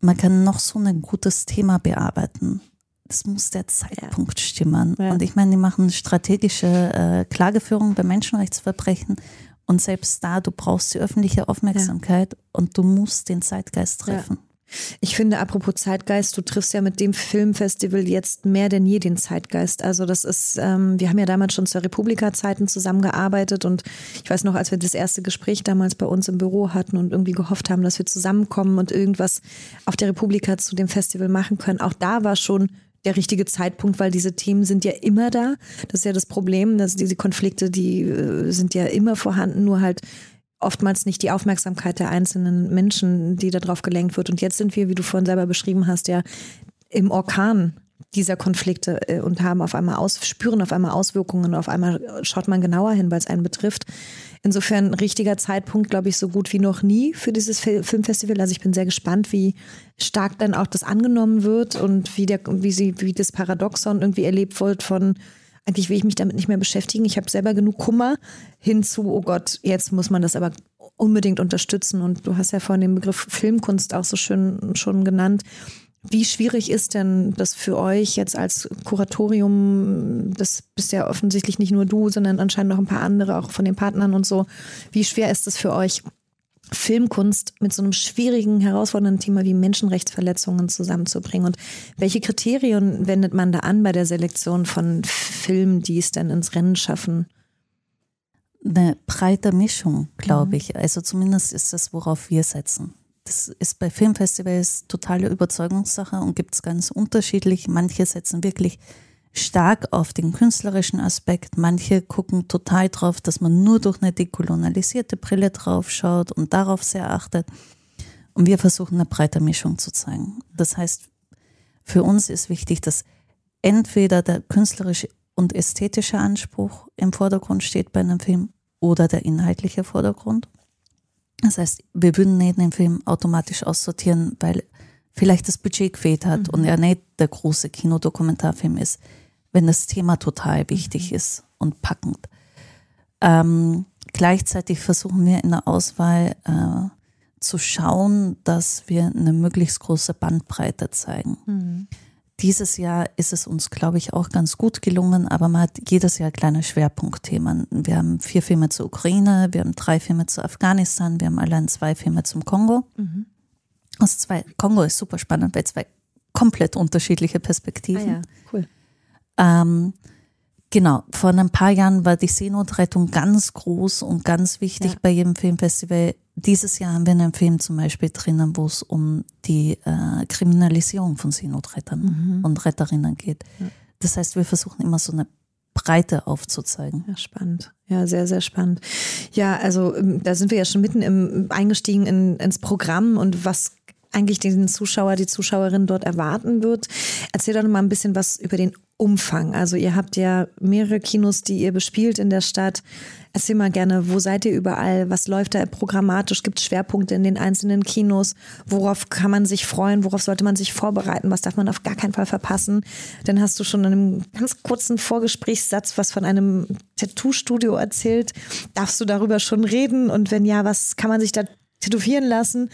man kann noch so ein gutes Thema bearbeiten. Das muss der Zeitpunkt stimmen. Ja. Und ich meine, die machen strategische äh, Klageführung bei Menschenrechtsverbrechen. Und selbst da, du brauchst die öffentliche Aufmerksamkeit und du musst den Zeitgeist treffen. Ich finde, apropos Zeitgeist, du triffst ja mit dem Filmfestival jetzt mehr denn je den Zeitgeist. Also das ist, ähm, wir haben ja damals schon zur Republika-Zeiten zusammengearbeitet und ich weiß noch, als wir das erste Gespräch damals bei uns im Büro hatten und irgendwie gehofft haben, dass wir zusammenkommen und irgendwas auf der Republika zu dem Festival machen können, auch da war schon der richtige Zeitpunkt, weil diese Themen sind ja immer da. Das ist ja das Problem, dass diese Konflikte, die äh, sind ja immer vorhanden, nur halt oftmals nicht die Aufmerksamkeit der einzelnen Menschen, die darauf gelenkt wird. Und jetzt sind wir, wie du vorhin selber beschrieben hast, ja im Orkan dieser Konflikte äh, und haben auf einmal aus, spüren auf einmal Auswirkungen auf einmal schaut man genauer hin, weil es einen betrifft. Insofern richtiger Zeitpunkt, glaube ich, so gut wie noch nie für dieses Fil- Filmfestival. Also ich bin sehr gespannt, wie stark dann auch das angenommen wird und wie der, wie sie, wie das Paradoxon irgendwie erlebt wird von eigentlich will ich mich damit nicht mehr beschäftigen. Ich habe selber genug Kummer hinzu, oh Gott, jetzt muss man das aber unbedingt unterstützen. Und du hast ja vorhin den Begriff Filmkunst auch so schön schon genannt. Wie schwierig ist denn das für euch jetzt als Kuratorium? Das bist ja offensichtlich nicht nur du, sondern anscheinend noch ein paar andere, auch von den Partnern und so. Wie schwer ist es für euch, Filmkunst mit so einem schwierigen, herausfordernden Thema wie Menschenrechtsverletzungen zusammenzubringen? Und welche Kriterien wendet man da an bei der Selektion von Filmen, die es dann ins Rennen schaffen? Eine breite Mischung, Mhm. glaube ich. Also zumindest ist das, worauf wir setzen. Das ist bei Filmfestivals totale Überzeugungssache und gibt es ganz unterschiedlich. Manche setzen wirklich stark auf den künstlerischen Aspekt. Manche gucken total drauf, dass man nur durch eine dekolonialisierte Brille drauf schaut und darauf sehr achtet. Und wir versuchen eine breite Mischung zu zeigen. Das heißt, für uns ist wichtig, dass entweder der künstlerische und ästhetische Anspruch im Vordergrund steht bei einem Film oder der inhaltliche Vordergrund. Das heißt, wir würden nicht den Film automatisch aussortieren, weil vielleicht das Budget gefehlt hat und er nicht der große Kinodokumentarfilm ist, wenn das Thema total wichtig ist und packend. Ähm, gleichzeitig versuchen wir in der Auswahl äh, zu schauen, dass wir eine möglichst große Bandbreite zeigen. Dieses Jahr ist es uns, glaube ich, auch ganz gut gelungen, aber man hat jedes Jahr kleine Schwerpunktthemen. Wir haben vier Filme zur Ukraine, wir haben drei Filme zu Afghanistan, wir haben allein zwei Filme zum Kongo. Aus zwei, Kongo ist super spannend, weil zwei komplett unterschiedliche Perspektiven. cool. Ähm, Genau, vor ein paar Jahren war die Seenotrettung ganz groß und ganz wichtig ja. bei jedem Filmfestival. Dieses Jahr haben wir einen Film zum Beispiel drinnen, wo es um die äh, Kriminalisierung von Seenotrettern mhm. und Retterinnen geht. Ja. Das heißt, wir versuchen immer so eine Breite aufzuzeigen. Ja, spannend. Ja, sehr, sehr spannend. Ja, also ähm, da sind wir ja schon mitten im, eingestiegen in, ins Programm und was eigentlich den Zuschauer, die Zuschauerin dort erwarten wird. Erzähl doch noch mal ein bisschen was über den Umfang. Also ihr habt ja mehrere Kinos, die ihr bespielt in der Stadt. Erzähl mal gerne, wo seid ihr überall? Was läuft da programmatisch? Gibt es Schwerpunkte in den einzelnen Kinos? Worauf kann man sich freuen? Worauf sollte man sich vorbereiten? Was darf man auf gar keinen Fall verpassen? Dann hast du schon in einem ganz kurzen Vorgesprächssatz was von einem Tattoo-Studio erzählt. Darfst du darüber schon reden? Und wenn ja, was kann man sich da tätowieren lassen.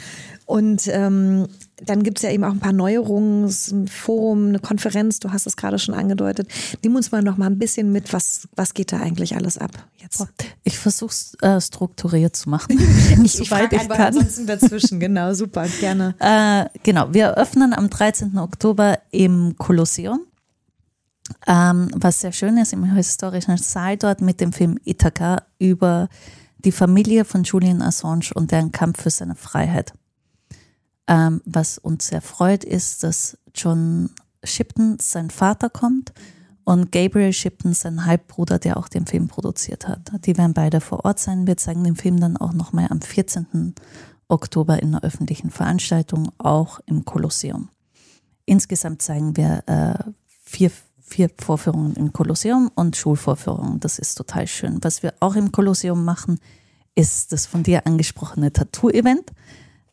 Und ähm, dann gibt es ja eben auch ein paar Neuerungen, ein Forum, eine Konferenz, du hast es gerade schon angedeutet. Nimm uns mal noch mal ein bisschen mit, was, was geht da eigentlich alles ab jetzt? Ich versuche es äh, strukturiert zu machen, ich, soweit ich, ich kann. Ansonsten dazwischen, genau, super, gerne. Äh, genau, wir eröffnen am 13. Oktober im Kolosseum. Ähm, was sehr schön ist, im historischen Saal dort mit dem Film Ithaca über die Familie von Julian Assange und deren Kampf für seine Freiheit. Ähm, was uns sehr freut, ist, dass John Shipton, sein Vater, kommt und Gabriel Shipton, sein Halbbruder, der auch den Film produziert hat. Die werden beide vor Ort sein. Wir zeigen den Film dann auch nochmal am 14. Oktober in einer öffentlichen Veranstaltung, auch im Kolosseum. Insgesamt zeigen wir äh, vier vier Vorführungen im Kolosseum und Schulvorführungen. Das ist total schön. Was wir auch im Kolosseum machen, ist das von dir angesprochene Tattoo-Event.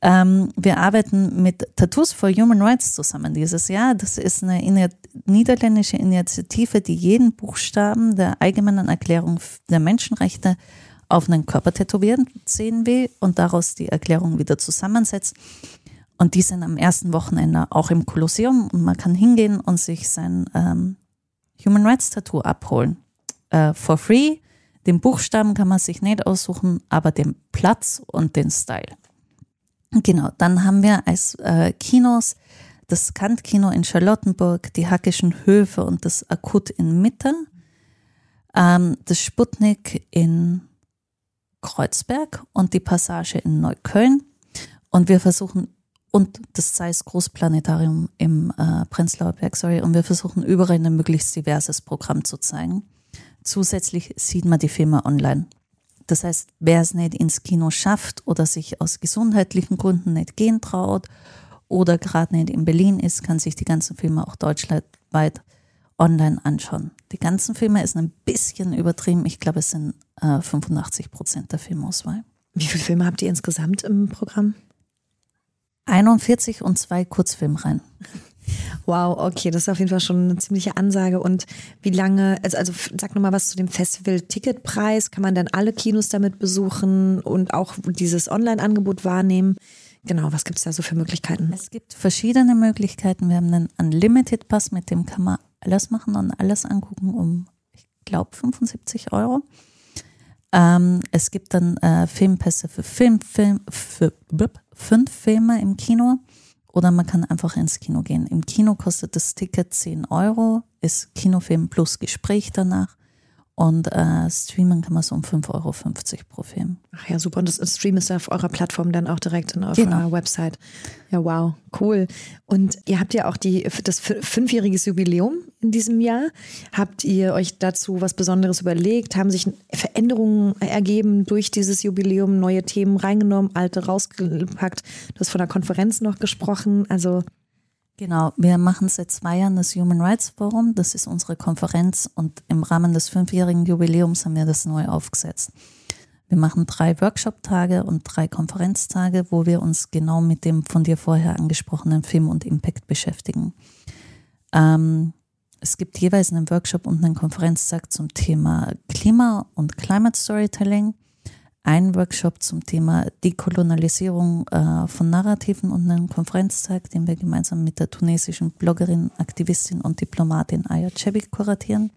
Ähm, wir arbeiten mit Tattoos for Human Rights zusammen dieses Jahr. Das ist eine niederländische Initiative, die jeden Buchstaben der Allgemeinen Erklärung der Menschenrechte auf einen Körper tätowieren sehen will und daraus die Erklärung wieder zusammensetzt. Und die sind am ersten Wochenende auch im Kolosseum und man kann hingehen und sich sein ähm, Human Rights Tattoo abholen. Äh, for free. Den Buchstaben kann man sich nicht aussuchen, aber den Platz und den Style. Genau, dann haben wir als äh, Kinos das Kant-Kino in Charlottenburg, die Hackischen Höfe und das Akut in Mitte, ähm, das Sputnik in Kreuzberg und die Passage in Neukölln. Und wir versuchen und das Zeiss Großplanetarium im äh, Prenzlauer Berg, sorry, und wir versuchen überall ein möglichst diverses Programm zu zeigen. Zusätzlich sieht man die Filme online. Das heißt, wer es nicht ins Kino schafft oder sich aus gesundheitlichen Gründen nicht gehen traut oder gerade nicht in Berlin ist, kann sich die ganzen Filme auch deutschlandweit online anschauen. Die ganzen Filme ist ein bisschen übertrieben. Ich glaube, es sind äh, 85 Prozent der Filmauswahl. Wie viele Filme habt ihr insgesamt im Programm? 41 und zwei Kurzfilmreihen. Wow, okay, das ist auf jeden Fall schon eine ziemliche Ansage. Und wie lange, also, also sag nochmal was zu dem Festival-Ticketpreis. Kann man dann alle Kinos damit besuchen und auch dieses Online-Angebot wahrnehmen? Genau, was gibt es da so für Möglichkeiten? Es gibt verschiedene Möglichkeiten. Wir haben einen Unlimited Pass, mit dem kann man alles machen und alles angucken um, ich glaube, 75 Euro. Ähm, es gibt dann äh, Filmpässe für Film, Film, für fünf Filme im Kino oder man kann einfach ins Kino gehen. Im Kino kostet das Ticket 10 Euro, ist Kinofilm plus Gespräch danach. Und äh, streamen kann man so um 5,50 Euro pro Film. Ach ja, super. Und das Stream ist ja auf eurer Plattform dann auch direkt in eurer genau. Website. Ja, wow, cool. Und ihr habt ja auch die, das fünfjähriges Jubiläum in diesem Jahr. Habt ihr euch dazu was Besonderes überlegt? Haben sich Veränderungen ergeben durch dieses Jubiläum, neue Themen reingenommen, alte rausgepackt? Du hast von der Konferenz noch gesprochen. Also Genau, wir machen seit zwei Jahren das Human Rights Forum. Das ist unsere Konferenz und im Rahmen des fünfjährigen Jubiläums haben wir das neu aufgesetzt. Wir machen drei Workshop-Tage und drei Konferenztage, wo wir uns genau mit dem von dir vorher angesprochenen Film und Impact beschäftigen. Ähm, es gibt jeweils einen Workshop und einen Konferenztag zum Thema Klima und Climate Storytelling einen Workshop zum Thema Dekolonialisierung äh, von Narrativen und einen Konferenztag, den wir gemeinsam mit der tunesischen Bloggerin, Aktivistin und Diplomatin Aya Cebik kuratieren,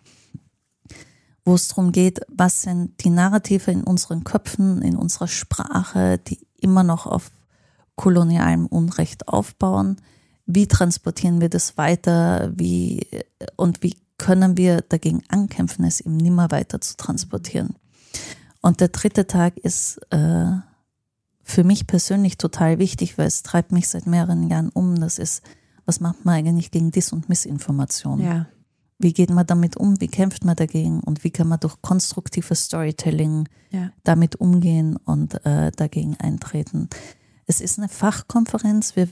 wo es darum geht, was sind die Narrative in unseren Köpfen, in unserer Sprache, die immer noch auf kolonialem Unrecht aufbauen, wie transportieren wir das weiter, wie und wie können wir dagegen ankämpfen, es eben nimmer weiter zu transportieren. Und der dritte Tag ist äh, für mich persönlich total wichtig, weil es treibt mich seit mehreren Jahren um. Das ist, was macht man eigentlich gegen Dis- und Missinformation? Ja. Wie geht man damit um? Wie kämpft man dagegen? Und wie kann man durch konstruktives Storytelling Ja. damit umgehen und äh, dagegen eintreten? Es ist eine Fachkonferenz. Wir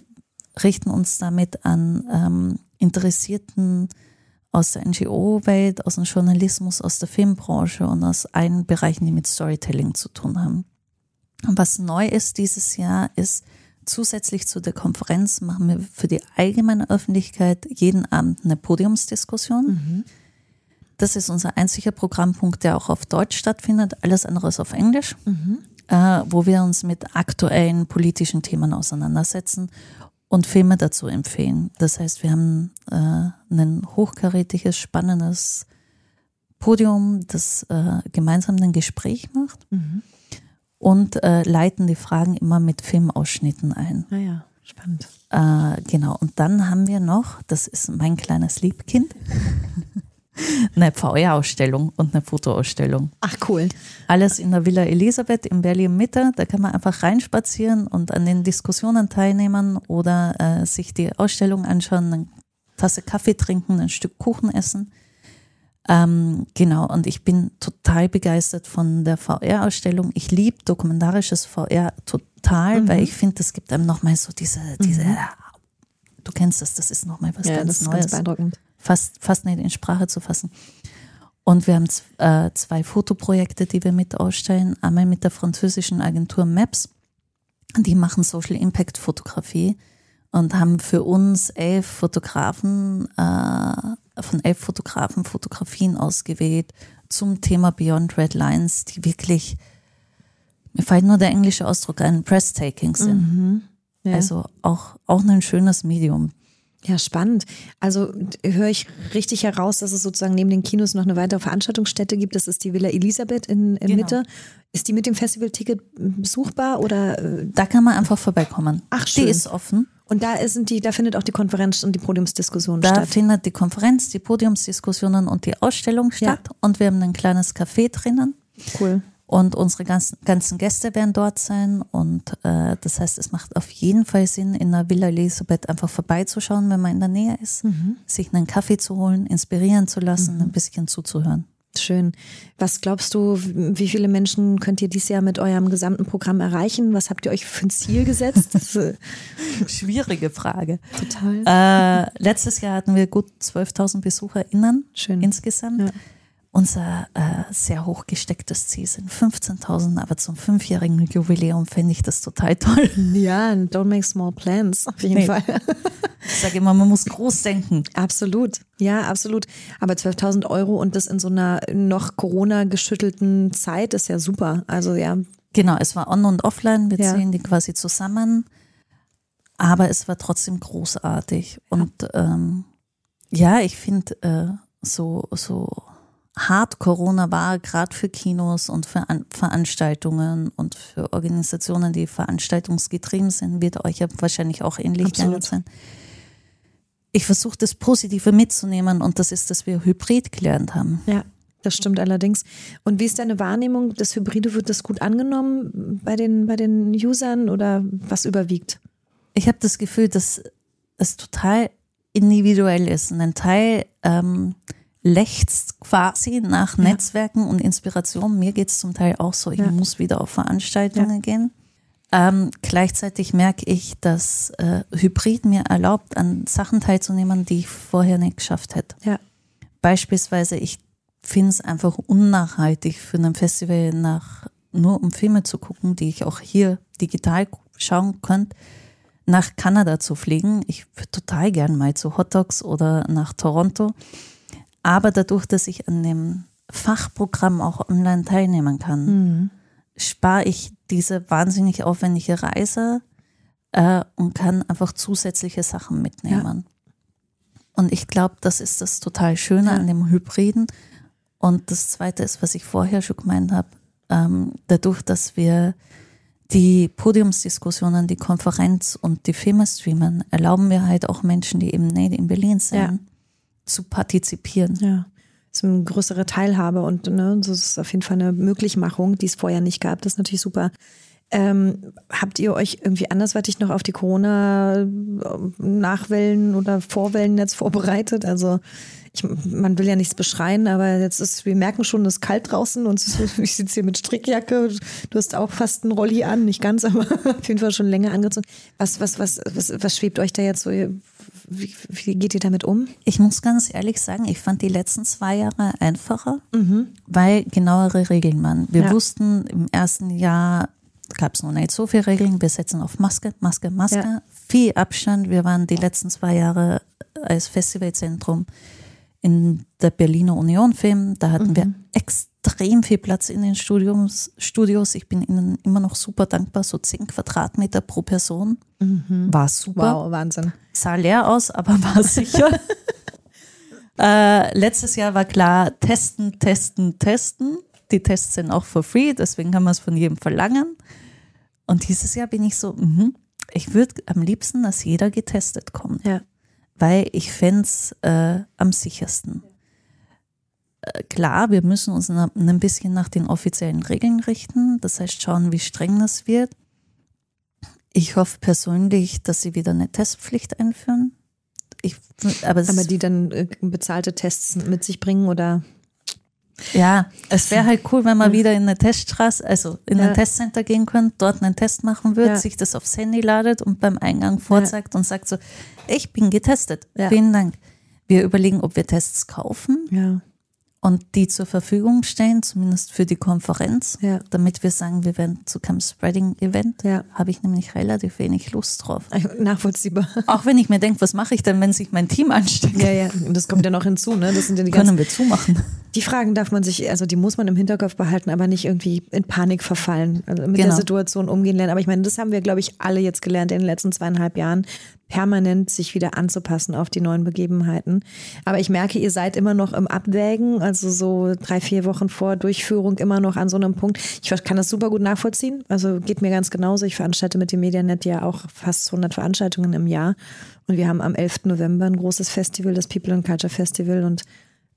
richten uns damit an ähm, Interessierten aus der NGO-Welt, aus dem Journalismus, aus der Filmbranche und aus allen Bereichen, die mit Storytelling zu tun haben. Und was neu ist dieses Jahr, ist zusätzlich zu der Konferenz machen wir für die allgemeine Öffentlichkeit jeden Abend eine Podiumsdiskussion. Das ist unser einziger Programmpunkt, der auch auf Deutsch stattfindet. Alles andere ist auf Englisch, äh, wo wir uns mit aktuellen politischen Themen auseinandersetzen und Filme dazu empfehlen. Das heißt, wir haben äh, ein hochkarätiges, spannendes Podium, das äh, gemeinsam ein Gespräch macht und äh, leiten die Fragen immer mit Filmausschnitten ein. Naja, spannend. Äh, genau, und dann haben wir noch, das ist mein kleines Liebkind, eine VR-Ausstellung und eine Fotoausstellung. Ach, cool. Alles in der Villa Elisabeth in Berlin Mitte. Da kann man einfach reinspazieren und an den Diskussionen teilnehmen oder äh, sich die Ausstellung anschauen, eine Tasse Kaffee trinken, ein Stück Kuchen essen. Ähm, genau, und ich bin total begeistert von der VR-Ausstellung. Ich liebe dokumentarisches VR total, weil ich finde, es gibt einem nochmal so diese, diese, du kennst das, das ist nochmal was Ja, ganz das ist Neues ganz beeindruckend. Fast, fast nicht in Sprache zu fassen. Und wir haben äh, zwei Fotoprojekte, die wir mit ausstellen. Einmal mit der französischen Agentur Maps. Die machen Social Impact Fotografie und haben für uns elf Fotografen, äh, von elf Fotografen Fotografien ausgewählt zum Thema Beyond Red Lines, die wirklich, mir fällt nur der englische Ausdruck ein, breathtaking sind. Ja. Also auch, auch ein schönes Medium. Ja, spannend. Also höre ich richtig heraus, dass es sozusagen neben den Kinos noch eine weitere Veranstaltungsstätte gibt. Das ist die Villa Elisabeth in, in Genau. Mitte. Ist die mit dem Festivalticket besuchbar oder äh, Da kann man einfach vorbeikommen. Ach, Die schön. ist offen. und da sind die, da findet auch die Konferenz und die Podiumsdiskussion Da statt. findet die Konferenz, die Podiumsdiskussionen und die Ausstellung statt. Und wir haben ein kleines Café drinnen. Cool. Und unsere ganzen, ganzen Gäste werden dort sein. Und äh, das heißt, es macht auf jeden Fall Sinn, in der Villa Elisabeth einfach vorbeizuschauen, wenn man in der Nähe ist, sich einen Kaffee zu holen, inspirieren zu lassen, ein bisschen zuzuhören. Schön. Was glaubst du, wie viele Menschen könnt ihr dieses Jahr mit eurem gesamten Programm erreichen? Was habt ihr euch für ein Ziel gesetzt? Das ist, äh, Schwierige Frage. total. Äh, letztes Jahr hatten wir gut 12.000 BesucherInnen Schön. insgesamt. Ja. Unser äh, sehr hoch gestecktes Ziel sind 15.000, aber zum fünfjährigen Jubiläum fände ich das total toll. Ja, don't make small plans, auf jeden Nee. Fall. Ich sage immer, man muss groß denken. Absolut, ja, absolut. Aber 12.000 Euro und das in so einer noch Corona-geschüttelten Zeit ist ja super. Also ja, Genau, es war on und offline, wir Ja. zählen die quasi zusammen, aber es war trotzdem großartig. Und ähm, ja, ich finde, äh, so, so hart Corona war, gerade für Kinos und für An Veranstaltungen und für Organisationen, die veranstaltungsgetrieben sind, wird euch ja wahrscheinlich auch ähnlich Absolut. sein. Ich versuche das Positive mitzunehmen und das ist, dass wir Hybrid gelernt haben. ja, das stimmt allerdings. Und wie ist deine Wahrnehmung? Das Hybride wird das gut angenommen bei den, bei den Usern oder was überwiegt? ich habe das Gefühl, dass es total individuell ist. Und ein Teil ähm, lechzt quasi nach Ja. Netzwerken und Inspiration. Mir geht es zum Teil auch so, ich Ja. muss wieder auf Veranstaltungen gehen. Ähm, gleichzeitig merke ich, dass äh, Hybrid mir erlaubt, an Sachen teilzunehmen, die ich vorher nicht geschafft hätte. Ja. Beispielsweise, ich finde es einfach unnachhaltig für ein Festival nach nur um Filme zu gucken, die ich auch hier digital schauen könnte, nach Kanada zu fliegen. Ich würde total gern mal zu Hot Dogs oder nach Toronto. Aber dadurch, dass ich an dem Fachprogramm auch online teilnehmen kann, spare ich diese wahnsinnig aufwendige Reise äh, und kann einfach zusätzliche Sachen mitnehmen. Und ich glaube, das ist das total Schöne Ja. an dem Hybriden. Und das Zweite ist, was ich vorher schon gemeint habe, ähm, dadurch, dass wir die Podiumsdiskussionen, die Konferenz und die Filme streamen, erlauben wir halt auch Menschen, die eben nicht in Berlin sind, Ja. Zu partizipieren. Ja. Das ist eine größere Teilhabe und ne, das ist auf jeden Fall eine Möglichmachung, die es vorher nicht gab. Das ist natürlich super. Ähm, habt ihr euch irgendwie andersweitig noch auf die Corona-Nachwellen oder Vorwellen jetzt vorbereitet? Also ich, man will ja nichts beschreien, aber jetzt ist, wir merken schon, es ist kalt draußen und ich sitze hier mit Strickjacke. Du hast auch fast einen Rolli an, nicht ganz, aber auf jeden Fall schon länger angezogen. Was, was, was, was, was schwebt euch da jetzt so? Wie, wie geht ihr damit um? Ich muss ganz ehrlich sagen, ich fand die letzten zwei Jahre einfacher, weil genauere Regeln waren. Wir Ja. wussten, im ersten Jahr gab es noch nicht so viele Regeln. Wir setzen auf Maske, Maske, Maske. Ja. Viel Abstand. Wir waren die letzten zwei Jahre als Festivalzentrum in der Berliner Union Film. Da hatten wir extrem viel Platz in den Studios. Studios. Ich bin ihnen immer noch super dankbar. So 10 Quadratmeter pro Person. War super Wow, Wahnsinn. sah leer aus, aber war sicher. äh, letztes Jahr war klar, testen, testen, testen. Die Tests sind auch for free, deswegen kann man es von jedem verlangen. Und dieses Jahr bin ich so, mhm, ich würde am liebsten, dass jeder getestet kommt, Ja. weil ich fände es äh, am sichersten. Äh, Klar, wir müssen uns ein bisschen nach den offiziellen Regeln richten, das heißt schauen, wie streng das wird. Ich hoffe persönlich, dass sie wieder eine Testpflicht einführen. Ich, aber Aber die dann äh, bezahlte Tests mit sich bringen oder ja, es wäre halt cool, wenn man wieder in eine Teststraße, also in Ja. ein Testcenter gehen könnte, dort einen Test machen würde, Ja. sich das aufs Handy ladet und beim Eingang vorzeigt und sagt so, ich bin getestet. Ja. Vielen Dank. Wir überlegen, ob wir Tests kaufen ja. Und die zur Verfügung stellen, zumindest für die Konferenz, Ja. damit wir sagen, wir werden zu keinem Spreading-Event. Ja. Habe ich nämlich relativ wenig Lust drauf. Nachvollziehbar. Auch wenn ich mir denke, was mache ich denn, wenn sich mein Team ansteckt? Ja, ja, und das kommt ja noch hinzu, ne? Das sind ja die ganzen Können wir zumachen. Die Fragen darf man sich, also die muss man im Hinterkopf behalten, aber nicht irgendwie in Panik verfallen, also mit der Genau. Situation umgehen lernen. Aber ich meine, das haben wir, glaube ich, alle jetzt gelernt in den letzten zweieinhalb Jahren, permanent sich wieder anzupassen auf die neuen Begebenheiten. Aber ich merke, ihr seid immer noch im Abwägen, also so drei, vier Wochen vor Durchführung immer noch an so einem Punkt. Ich kann das super gut nachvollziehen. Also geht mir ganz genauso. Ich veranstalte mit dem Medianet ja auch fast 100 Veranstaltungen im Jahr. Und wir haben am 11. November ein großes Festival, das People and Culture Festival. Und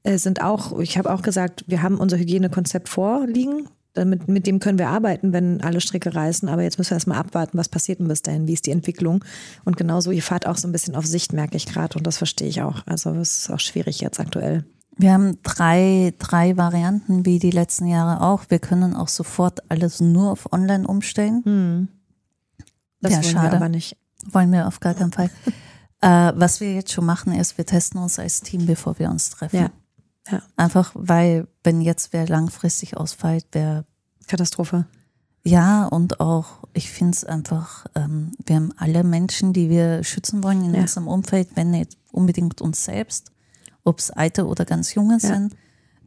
äh, sind auch, ich habe auch gesagt, wir haben unser Hygienekonzept vorliegen. Damit, mit dem können wir arbeiten, wenn alle Stricke reißen. Aber jetzt müssen wir erstmal abwarten, was passiert denn bis dahin, wie ist die Entwicklung. Und genauso, ihr fahrt auch so ein bisschen auf Sicht, merke ich gerade. Und das verstehe ich auch. Also es ist auch schwierig jetzt aktuell. Wir haben drei, drei Varianten, wie die letzten Jahre auch. Wir können auch sofort alles nur auf online umstellen. Das Ja, wollen schade. wir aber nicht. Wollen wir auf gar keinen Fall. äh, was wir jetzt schon machen, ist, wir testen uns als Team, bevor wir uns treffen. Ja. Ja. Einfach, weil, wenn jetzt wer langfristig ausfällt, wer, Katastrophe. ja, und auch, ich finde es einfach, ähm, wir haben alle Menschen, die wir schützen wollen in Ja. unserem Umfeld, wenn nicht unbedingt uns selbst, ob es alte oder ganz junge Ja. sind,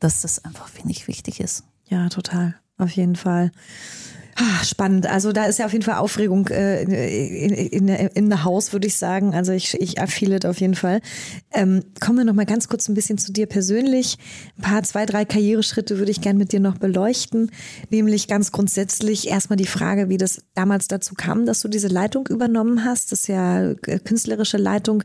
dass das einfach, finde ich, wichtig ist. Ja, total. Auf jeden Fall. Ah, Spannend. Also da ist ja auf jeden Fall Aufregung äh, in, in, in the house, würde ich sagen. Also ich, ich it auf jeden Fall. Ähm, kommen wir noch mal ganz kurz ein bisschen zu dir persönlich. Ein paar, zwei, drei Karriereschritte würde ich gern mit dir noch beleuchten. Nämlich ganz grundsätzlich erstmal die Frage, wie das damals dazu kam, dass du diese Leitung übernommen hast. Das ist ja äh, künstlerische Leitung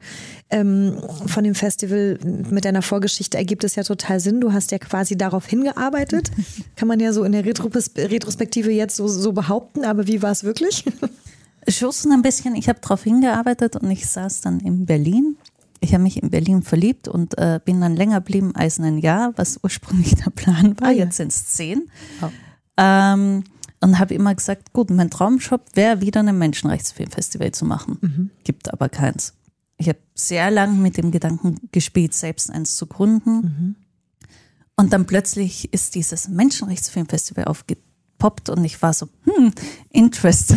ähm, von dem Festival. Mit deiner Vorgeschichte ergibt es ja total Sinn. Du hast ja quasi darauf hingearbeitet. Kann man ja so in der Retropers Retrospektive jetzt so, so behaupten. Aber wie war es wirklich? Schussen ein bisschen. Ich habe darauf hingearbeitet und ich saß dann in Berlin. Ich habe mich in Berlin verliebt und äh, bin dann länger geblieben als ein Jahr, was ursprünglich der Plan war. Ah, ja. Jetzt sind es zehn. Oh. Ähm, und habe immer gesagt, gut, mein Traumjob wäre wieder ein Menschenrechtsfilmfestival zu machen. Mhm. Gibt aber keins. Ich habe sehr lang mit dem Gedanken gespielt, selbst eins zu gründen. Mhm. Und dann plötzlich ist dieses Menschenrechtsfilmfestival aufgepoppt und ich war so, hm, Interest.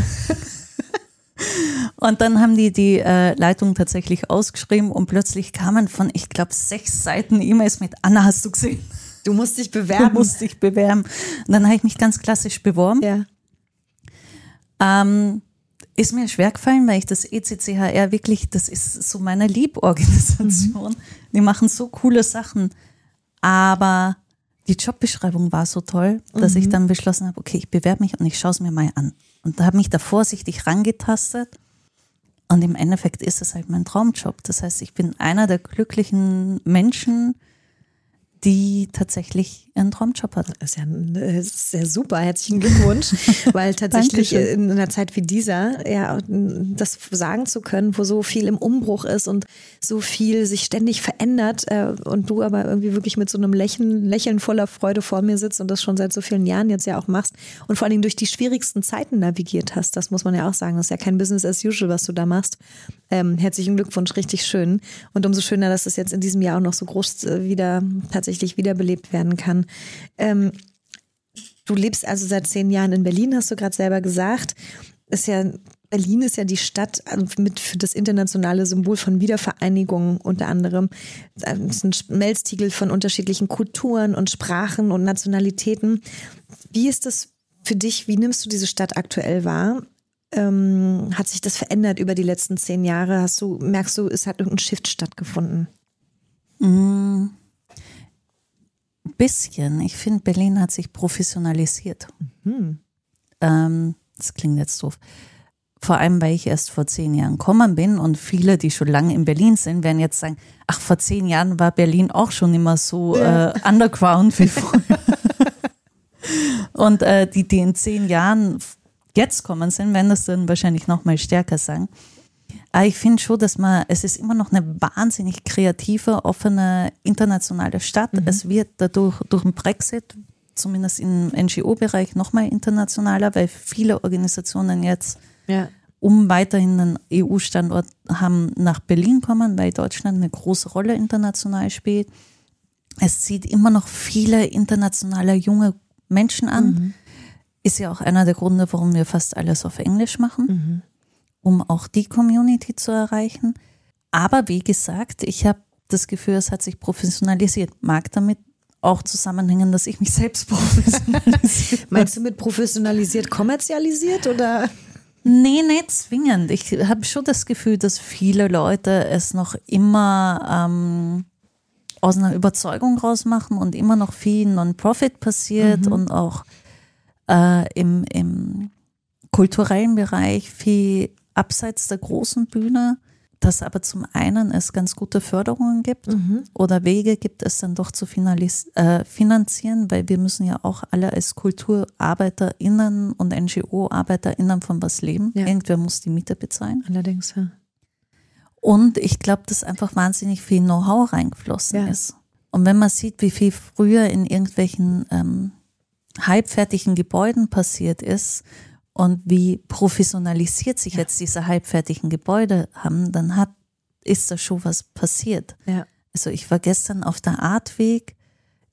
und dann haben die die äh, Leitung tatsächlich ausgeschrieben und plötzlich kamen von, ich glaube, sechs Seiten E-Mails mit Anna, hast du gesehen? Du musst dich Du bewerben. musst dich bewerben. Und dann habe ich mich ganz klassisch beworben. ja. Ähm, ist mir schwer gefallen, weil ich das ECCHR wirklich, das ist so meine Lieborganisation. Die machen so coole Sachen. Aber die Jobbeschreibung war so toll, dass ich dann beschlossen habe, okay, ich bewerbe mich und ich schaue es mir mal an. und habe mich da vorsichtig rangetastet. Und im Endeffekt ist es halt mein Traumjob. Das heißt, ich bin einer der glücklichen Menschen, die tatsächlich einen Traumjob hat. Das ist ja äh, sehr super. Herzlichen Glückwunsch, weil tatsächlich in einer Zeit wie dieser, ja, das sagen zu können, wo so viel im Umbruch ist und so viel sich ständig verändert äh, und du aber irgendwie wirklich mit so einem Lächeln, Lächeln voller Freude vor mir sitzt und das schon seit so vielen Jahren jetzt ja auch machst und vor allen Dingen durch die schwierigsten Zeiten navigiert hast. Das muss man ja auch sagen. Das ist ja kein Business as usual, was du da machst. Ähm, herzlichen Glückwunsch, richtig schön. Und umso schöner, dass es jetzt in diesem Jahr auch noch so groß äh, wieder tatsächlich wiederbelebt werden kann. Ähm, du lebst also seit zehn Jahren in Berlin, hast du gerade selber gesagt. Ist ja Berlin ist ja die Stadt also mit für das internationale Symbol von Wiedervereinigung unter anderem. Es ist ein Schmelztiegel von unterschiedlichen Kulturen und Sprachen und Nationalitäten. Wie ist das für dich? Wie nimmst du diese Stadt aktuell wahr? Ähm, hat sich das verändert über die letzten zehn Jahre? Hast du, merkst du, es hat irgendein Shift stattgefunden? Mm, bisschen. Ich finde, Berlin hat sich professionalisiert. Mhm. Ähm, das klingt jetzt doof. Vor allem, weil ich erst vor zehn Jahren gekommen bin und viele, die schon lange in Berlin sind, werden jetzt sagen, ach, vor zehn Jahren war Berlin auch schon immer so ja. äh, underground wie früher. und äh, die, die in zehn Jahren jetzt kommen sind, werden das dann wahrscheinlich noch mal stärker sagen. Aber ich finde schon, dass man, es ist immer noch eine wahnsinnig kreative, offene, internationale Stadt. Mhm. Es wird dadurch, durch den Brexit, zumindest im NGO-Bereich, nochmal internationaler, weil viele Organisationen jetzt, ja. um weiterhin einen EU-Standort haben, nach Berlin kommen, weil Deutschland eine große Rolle international spielt. Es zieht immer noch viele internationale junge Menschen an. Mhm. Ist ja auch einer der Gründe, warum wir fast alles auf Englisch machen. Mhm um auch die Community zu erreichen. Aber wie gesagt, ich habe das Gefühl, es hat sich professionalisiert. Mag damit auch zusammenhängen, dass ich mich selbst professionalisiert Meinst du mit professionalisiert kommerzialisiert oder? Nee, nicht zwingend. Ich habe schon das Gefühl, dass viele Leute es noch immer ähm, aus einer Überzeugung rausmachen und immer noch viel Non-Profit passiert mhm. und auch äh, im, im kulturellen Bereich viel abseits der großen Bühne, dass aber zum einen es ganz gute Förderungen gibt mhm. oder Wege gibt es dann doch zu äh, finanzieren, weil wir müssen ja auch alle als KulturarbeiterInnen und NGO-ArbeiterInnen von was leben. Ja. Irgendwer muss die Miete bezahlen. Allerdings, ja. Und ich glaube, dass einfach wahnsinnig viel Know-how reingeflossen ja. ist. Und wenn man sieht, wie viel früher in irgendwelchen ähm, halbfertigen Gebäuden passiert ist und wie professionalisiert sich ja. jetzt diese halbfertigen Gebäude haben, dann hat, ist da schon was passiert. Ja. Also ich war gestern auf der Artweg,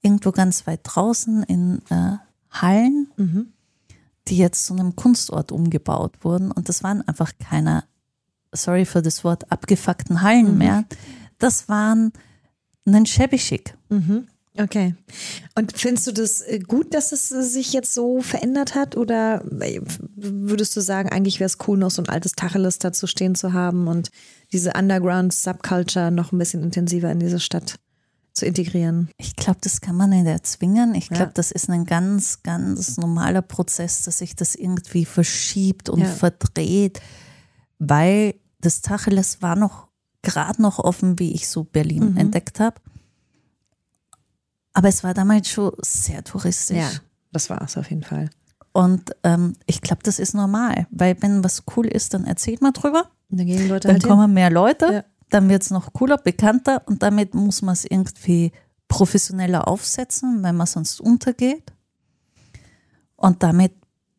irgendwo ganz weit draußen in äh, Hallen, mhm. die jetzt zu einem Kunstort umgebaut wurden. Und das waren einfach keine, sorry für das Wort, abgefuckten Hallen mhm. mehr. Das waren ein Schäbischick. Mhm. Okay. Und findest du das äh, gut, dass es äh, sich jetzt so verändert hat? Oder äh, würdest du sagen, eigentlich wäre es cool, noch so ein altes Tacheles dazu stehen zu haben und diese Underground-Subculture noch ein bisschen intensiver in diese Stadt zu integrieren? Ich glaube, das kann man nicht erzwingen. Ich glaube, ja. das ist ein ganz, ganz normaler Prozess, dass sich das irgendwie verschiebt und ja. verdreht, weil das Tacheles war noch gerade noch offen, wie ich so Berlin mhm. entdeckt habe. Aber es war damals schon sehr touristisch. Ja, das war es auf jeden Fall. Und ähm, ich glaube, das ist normal, weil wenn was cool ist, dann erzählt man drüber. Dann, gehen Leute dann halt kommen hin. mehr Leute, ja. dann wird es noch cooler, bekannter und damit muss man es irgendwie professioneller aufsetzen, weil man sonst untergeht. Und damit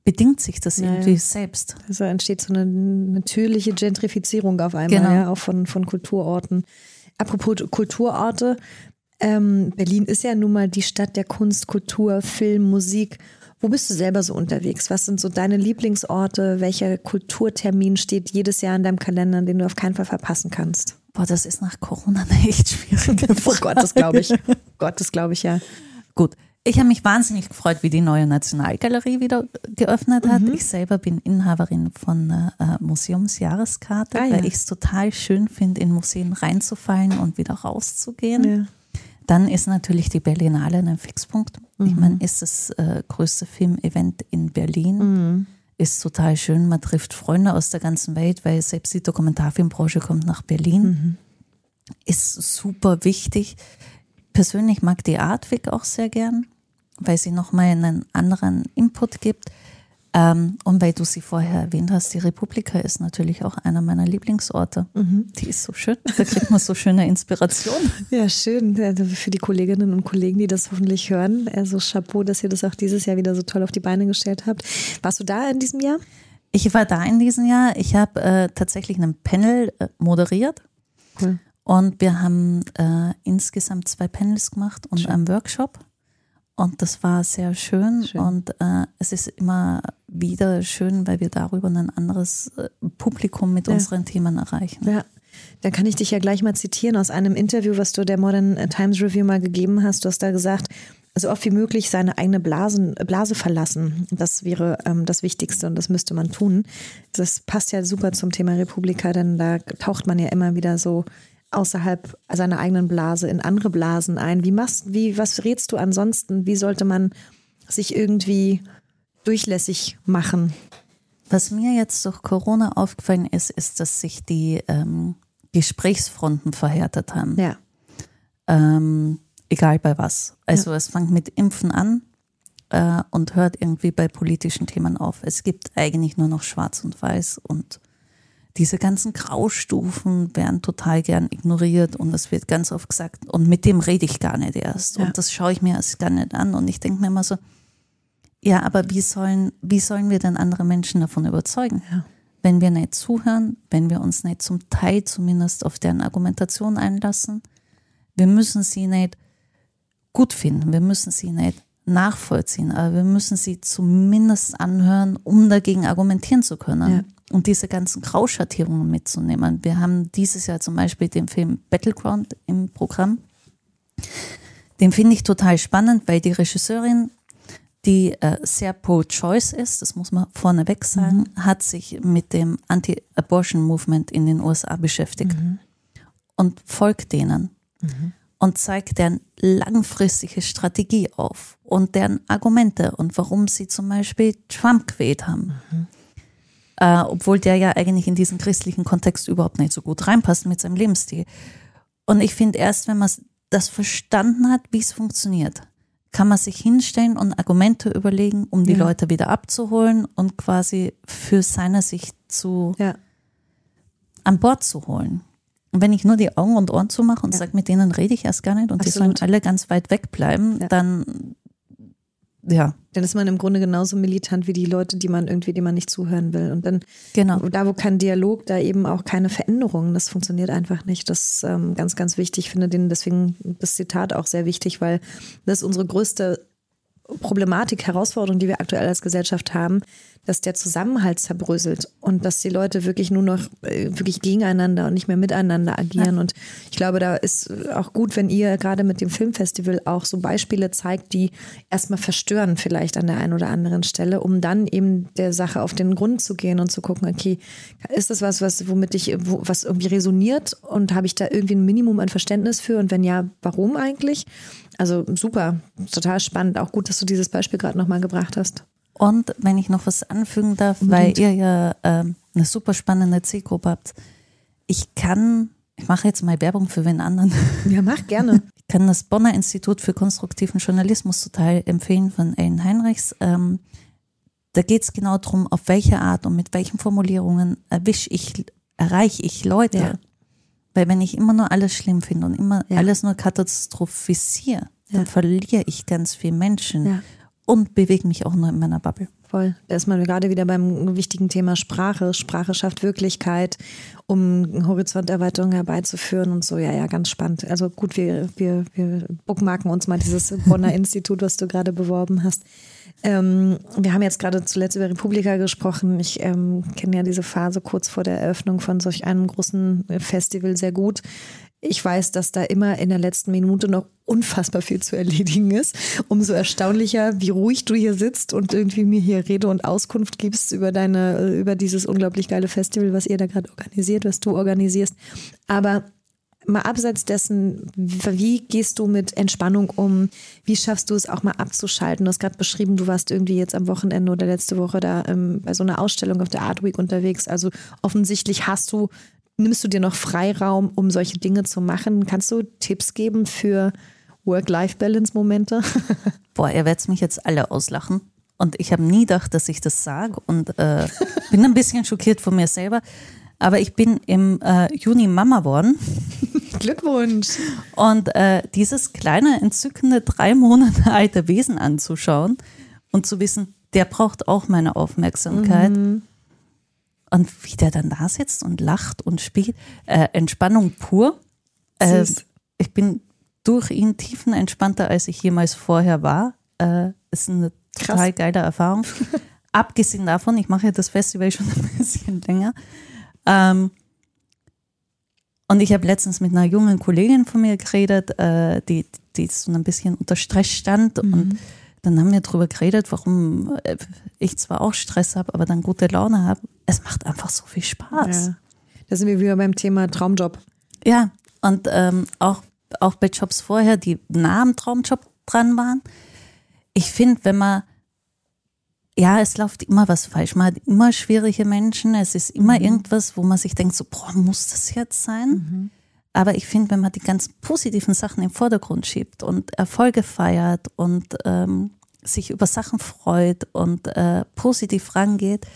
bedingt sich das ja, irgendwie ja. selbst. Also entsteht so eine natürliche Gentrifizierung auf einmal, genau. ja, auch von, von Kulturorten. Apropos Kulturorte, ähm, Berlin ist ja nun mal die Stadt der Kunst, Kultur, Film, Musik. Wo bist du selber so unterwegs? Was sind so deine Lieblingsorte? Welcher Kulturtermin steht jedes Jahr in deinem Kalender, den du auf keinen Fall verpassen kannst? Boah, das ist nach Corona eine echt schwierige Frage. oh Gott, das glaube ich. Gott, das glaube ich ja. Gut. Ich habe mich wahnsinnig gefreut, wie die neue Nationalgalerie wieder geöffnet hat. Mhm. Ich selber bin Inhaberin von einer äh, Museumsjahreskarte, ah, ja. weil ich es total schön finde, in Museen reinzufallen und wieder rauszugehen. Ja. Dann ist natürlich die Berlinale ein Fixpunkt. Mhm. Ich meine, ist das äh, größte Filmevent in Berlin. Mhm. ist total schön. Man trifft Freunde aus der ganzen Welt, weil selbst die Dokumentarfilmbranche kommt nach Berlin. Mhm. Ist super wichtig. Persönlich mag die Artwig auch sehr gern, weil sie nochmal einen anderen Input gibt. Ähm, und weil du sie vorher erwähnt hast, die Republika ist natürlich auch einer meiner Lieblingsorte. Mhm. Die ist so schön. Da kriegt man so schöne Inspiration. Ja, schön. Also für die Kolleginnen und Kollegen, die das hoffentlich hören. Also Chapeau, dass ihr das auch dieses Jahr wieder so toll auf die Beine gestellt habt. Warst du da in diesem Jahr? Ich war da in diesem Jahr. Ich habe äh, tatsächlich einen Panel äh, moderiert. Cool. Und wir haben äh, insgesamt zwei Panels gemacht und schön. einen Workshop. Und das war sehr schön, schön. und äh, es ist immer wieder schön, weil wir darüber ein anderes äh, Publikum mit ja. unseren Themen erreichen. Ja. Da kann ich dich ja gleich mal zitieren aus einem Interview, was du der Modern Times Review mal gegeben hast. Du hast da gesagt, so oft wie möglich seine eigene Blasen, Blase verlassen. Das wäre ähm, das Wichtigste und das müsste man tun. Das passt ja super zum Thema Republika, denn da taucht man ja immer wieder so außerhalb seiner eigenen Blase in andere Blasen ein? Wie machst, wie, was rätst du ansonsten? Wie sollte man sich irgendwie durchlässig machen? Was mir jetzt durch Corona aufgefallen ist, ist, dass sich die ähm, Gesprächsfronten verhärtet haben. Ja. Ähm, egal bei was. Also ja. es fängt mit Impfen an äh, und hört irgendwie bei politischen Themen auf. Es gibt eigentlich nur noch Schwarz und Weiß und diese ganzen Graustufen werden total gern ignoriert und es wird ganz oft gesagt, und mit dem rede ich gar nicht erst. Ja. Und das schaue ich mir erst gar nicht an. Und ich denke mir immer so, ja, aber wie sollen, wie sollen wir denn andere Menschen davon überzeugen? Ja. Wenn wir nicht zuhören, wenn wir uns nicht zum Teil zumindest auf deren Argumentation einlassen, wir müssen sie nicht gut finden, wir müssen sie nicht nachvollziehen, aber wir müssen sie zumindest anhören, um dagegen argumentieren zu können. Ja und diese ganzen Grauschattierungen mitzunehmen. Wir haben dieses Jahr zum Beispiel den Film Battleground im Programm. Den finde ich total spannend, weil die Regisseurin, die äh, sehr pro-choice ist, das muss man vorneweg sagen, mhm. hat sich mit dem Anti-Abortion-Movement in den USA beschäftigt mhm. und folgt denen. Mhm. Und zeigt deren langfristige Strategie auf und deren Argumente und warum sie zum Beispiel Trump gewählt haben. Mhm äh, obwohl der ja eigentlich in diesen christlichen Kontext überhaupt nicht so gut reinpasst mit seinem Lebensstil. Und ich finde, erst wenn man das verstanden hat, wie es funktioniert, kann man sich hinstellen und Argumente überlegen, um die ja. Leute wieder abzuholen und quasi für seine Sicht zu ja. an Bord zu holen. Und wenn ich nur die Augen und Ohren zumache und ja. sage, mit denen rede ich erst gar nicht und Absolut. die sollen alle ganz weit weg bleiben, ja. dann ja. Dann ist man im Grunde genauso militant wie die Leute, die man irgendwie, die man nicht zuhören will. Und dann, genau. da wo kein Dialog, da eben auch keine Veränderung. Das funktioniert einfach nicht. Das ist ähm, ganz, ganz wichtig. Ich finde den, deswegen das Zitat auch sehr wichtig, weil das ist unsere größte Problematik, Herausforderung, die wir aktuell als Gesellschaft haben, dass der Zusammenhalt zerbröselt und dass die Leute wirklich nur noch äh, wirklich gegeneinander und nicht mehr miteinander agieren. Ja. Und ich glaube, da ist auch gut, wenn ihr gerade mit dem Filmfestival auch so Beispiele zeigt, die erstmal verstören vielleicht an der einen oder anderen Stelle, um dann eben der Sache auf den Grund zu gehen und zu gucken, okay, ist das was, was womit ich, wo, was irgendwie resoniert und habe ich da irgendwie ein Minimum an Verständnis für und wenn ja, warum eigentlich? Also super, total spannend. Auch gut, dass du dieses Beispiel gerade nochmal gebracht hast. Und wenn ich noch was anfügen darf, Unbedingt. weil ihr ja ähm, eine super spannende Zielgruppe habt, ich kann, ich mache jetzt mal Werbung für wen anderen. Ja, mach gerne. Ich kann das Bonner Institut für konstruktiven Journalismus total empfehlen von Ellen Heinrichs. Ähm, da geht es genau darum, auf welche Art und mit welchen Formulierungen erwische ich, erreiche ich Leute. Ja. Weil wenn ich immer nur alles schlimm finde und immer ja. alles nur katastrophisiere, dann ja. verliere ich ganz viele Menschen. Ja und bewege mich auch nur in meiner Bubble. Voll. Da ist man gerade wieder beim wichtigen Thema Sprache. Sprache schafft Wirklichkeit, um Horizonterweiterung herbeizuführen und so. Ja, ja, ganz spannend. Also gut, wir, wir, wir bookmarken uns mal dieses Bonner Institut, was du gerade beworben hast. Ähm, wir haben jetzt gerade zuletzt über Republika gesprochen. Ich ähm, kenne ja diese Phase kurz vor der Eröffnung von solch einem großen Festival sehr gut. Ich weiß, dass da immer in der letzten Minute noch unfassbar viel zu erledigen ist. Umso erstaunlicher, wie ruhig du hier sitzt und irgendwie mir hier Rede und Auskunft gibst über deine, äh, über dieses unglaublich geile Festival, was ihr da gerade organisiert, was du organisierst. Aber mal abseits dessen, wie gehst du mit Entspannung um? Wie schaffst du es auch mal abzuschalten? Du hast gerade beschrieben, du warst irgendwie jetzt am Wochenende oder letzte Woche da ähm, bei so einer Ausstellung auf der Art Week unterwegs. Also offensichtlich hast du, nimmst du dir noch Freiraum, um solche Dinge zu machen. Kannst du Tipps geben für Work-Life-Balance-Momente? Boah, ihr werdet mich jetzt alle auslachen. Und ich habe nie gedacht, dass ich das sage und äh, bin ein bisschen schockiert von mir selber. Aber ich bin im äh, Juni Mama geworden. Glückwunsch. Und äh, dieses kleine, entzückende, drei Monate alte Wesen anzuschauen und zu wissen, der braucht auch meine Aufmerksamkeit. Mhm. Und wie der dann da sitzt und lacht und spielt. Äh, Entspannung pur. Äh, ich bin durch ihn tiefenentspannter, als ich jemals vorher war. Äh, ist eine Krass. total geile Erfahrung. Abgesehen davon, ich mache ja das Festival schon ein bisschen länger. Ähm, und ich habe letztens mit einer jungen Kollegin von mir geredet, äh, die, die so ein bisschen unter Stress stand. Mhm. Und dann haben wir darüber geredet, warum äh, ich zwar auch Stress habe, aber dann gute Laune habe. Es macht einfach so viel Spaß. Ja. Da sind wir wieder beim Thema Traumjob. Ja, und ähm, auch, auch bei Jobs vorher, die nah am Traumjob dran waren. Ich finde, wenn man ja, es läuft immer was falsch. Man hat immer schwierige Menschen. Es ist immer mhm. irgendwas, wo man sich denkt, so, boah, muss das jetzt sein? Mhm. Aber ich finde, wenn man die ganz positiven Sachen im Vordergrund schiebt und Erfolge feiert und ähm, sich über Sachen freut und äh, positiv rangeht,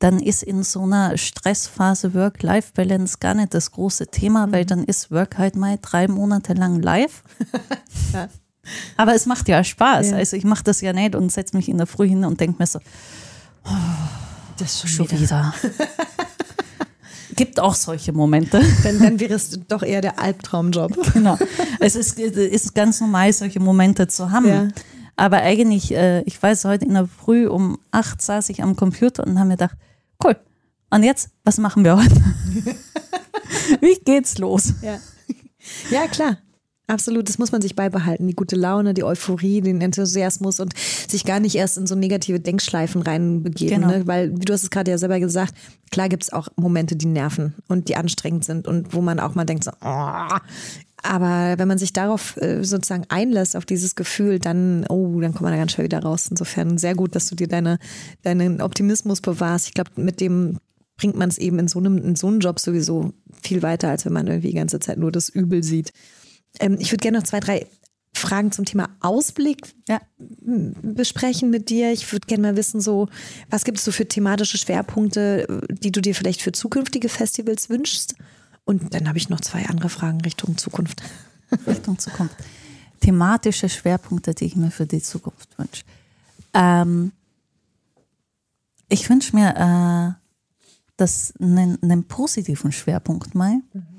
dann ist in so einer Stressphase Work-Life-Balance gar nicht das große Thema, mhm. weil dann ist Work halt mal drei Monate lang live. ja. Aber es macht ja Spaß. Ja. Also ich mache das ja nicht und setze mich in der Früh hin und denke mir so, oh, das ist schon, schon wieder. Gibt auch solche Momente. Dann, dann wäre es doch eher der Albtraumjob. Genau. Es ist, ist ganz normal, solche Momente zu haben. Ja. Aber eigentlich, äh, ich weiß, heute in der Früh um acht saß ich am Computer und habe mir gedacht, cool, und jetzt, was machen wir heute? Wie geht's los? Ja, ja klar. Absolut, das muss man sich beibehalten. Die gute Laune, die Euphorie, den Enthusiasmus und sich gar nicht erst in so negative Denkschleifen reinbegeben. Genau. Ne? Weil, wie du hast es gerade ja selber gesagt, klar gibt es auch Momente, die nerven und die anstrengend sind und wo man auch mal denkt, so, oh. aber wenn man sich darauf äh, sozusagen einlässt, auf dieses Gefühl, dann, oh, dann kommt man da ganz schnell wieder raus. Insofern sehr gut, dass du dir deine, deinen Optimismus bewahrst. Ich glaube, mit dem bringt man es eben in so einem, in so einem Job sowieso viel weiter, als wenn man irgendwie die ganze Zeit nur das Übel sieht. Ähm, ich würde gerne noch zwei, drei Fragen zum Thema Ausblick ja. besprechen mit dir. Ich würde gerne mal wissen, so, was gibt es so für thematische Schwerpunkte, die du dir vielleicht für zukünftige Festivals wünschst? Und dann habe ich noch zwei andere Fragen Richtung Zukunft. Richtung Zukunft. Thematische Schwerpunkte, die ich mir für die Zukunft wünsche. Ähm, ich wünsche mir äh, das einen, einen positiven Schwerpunkt mal. Mhm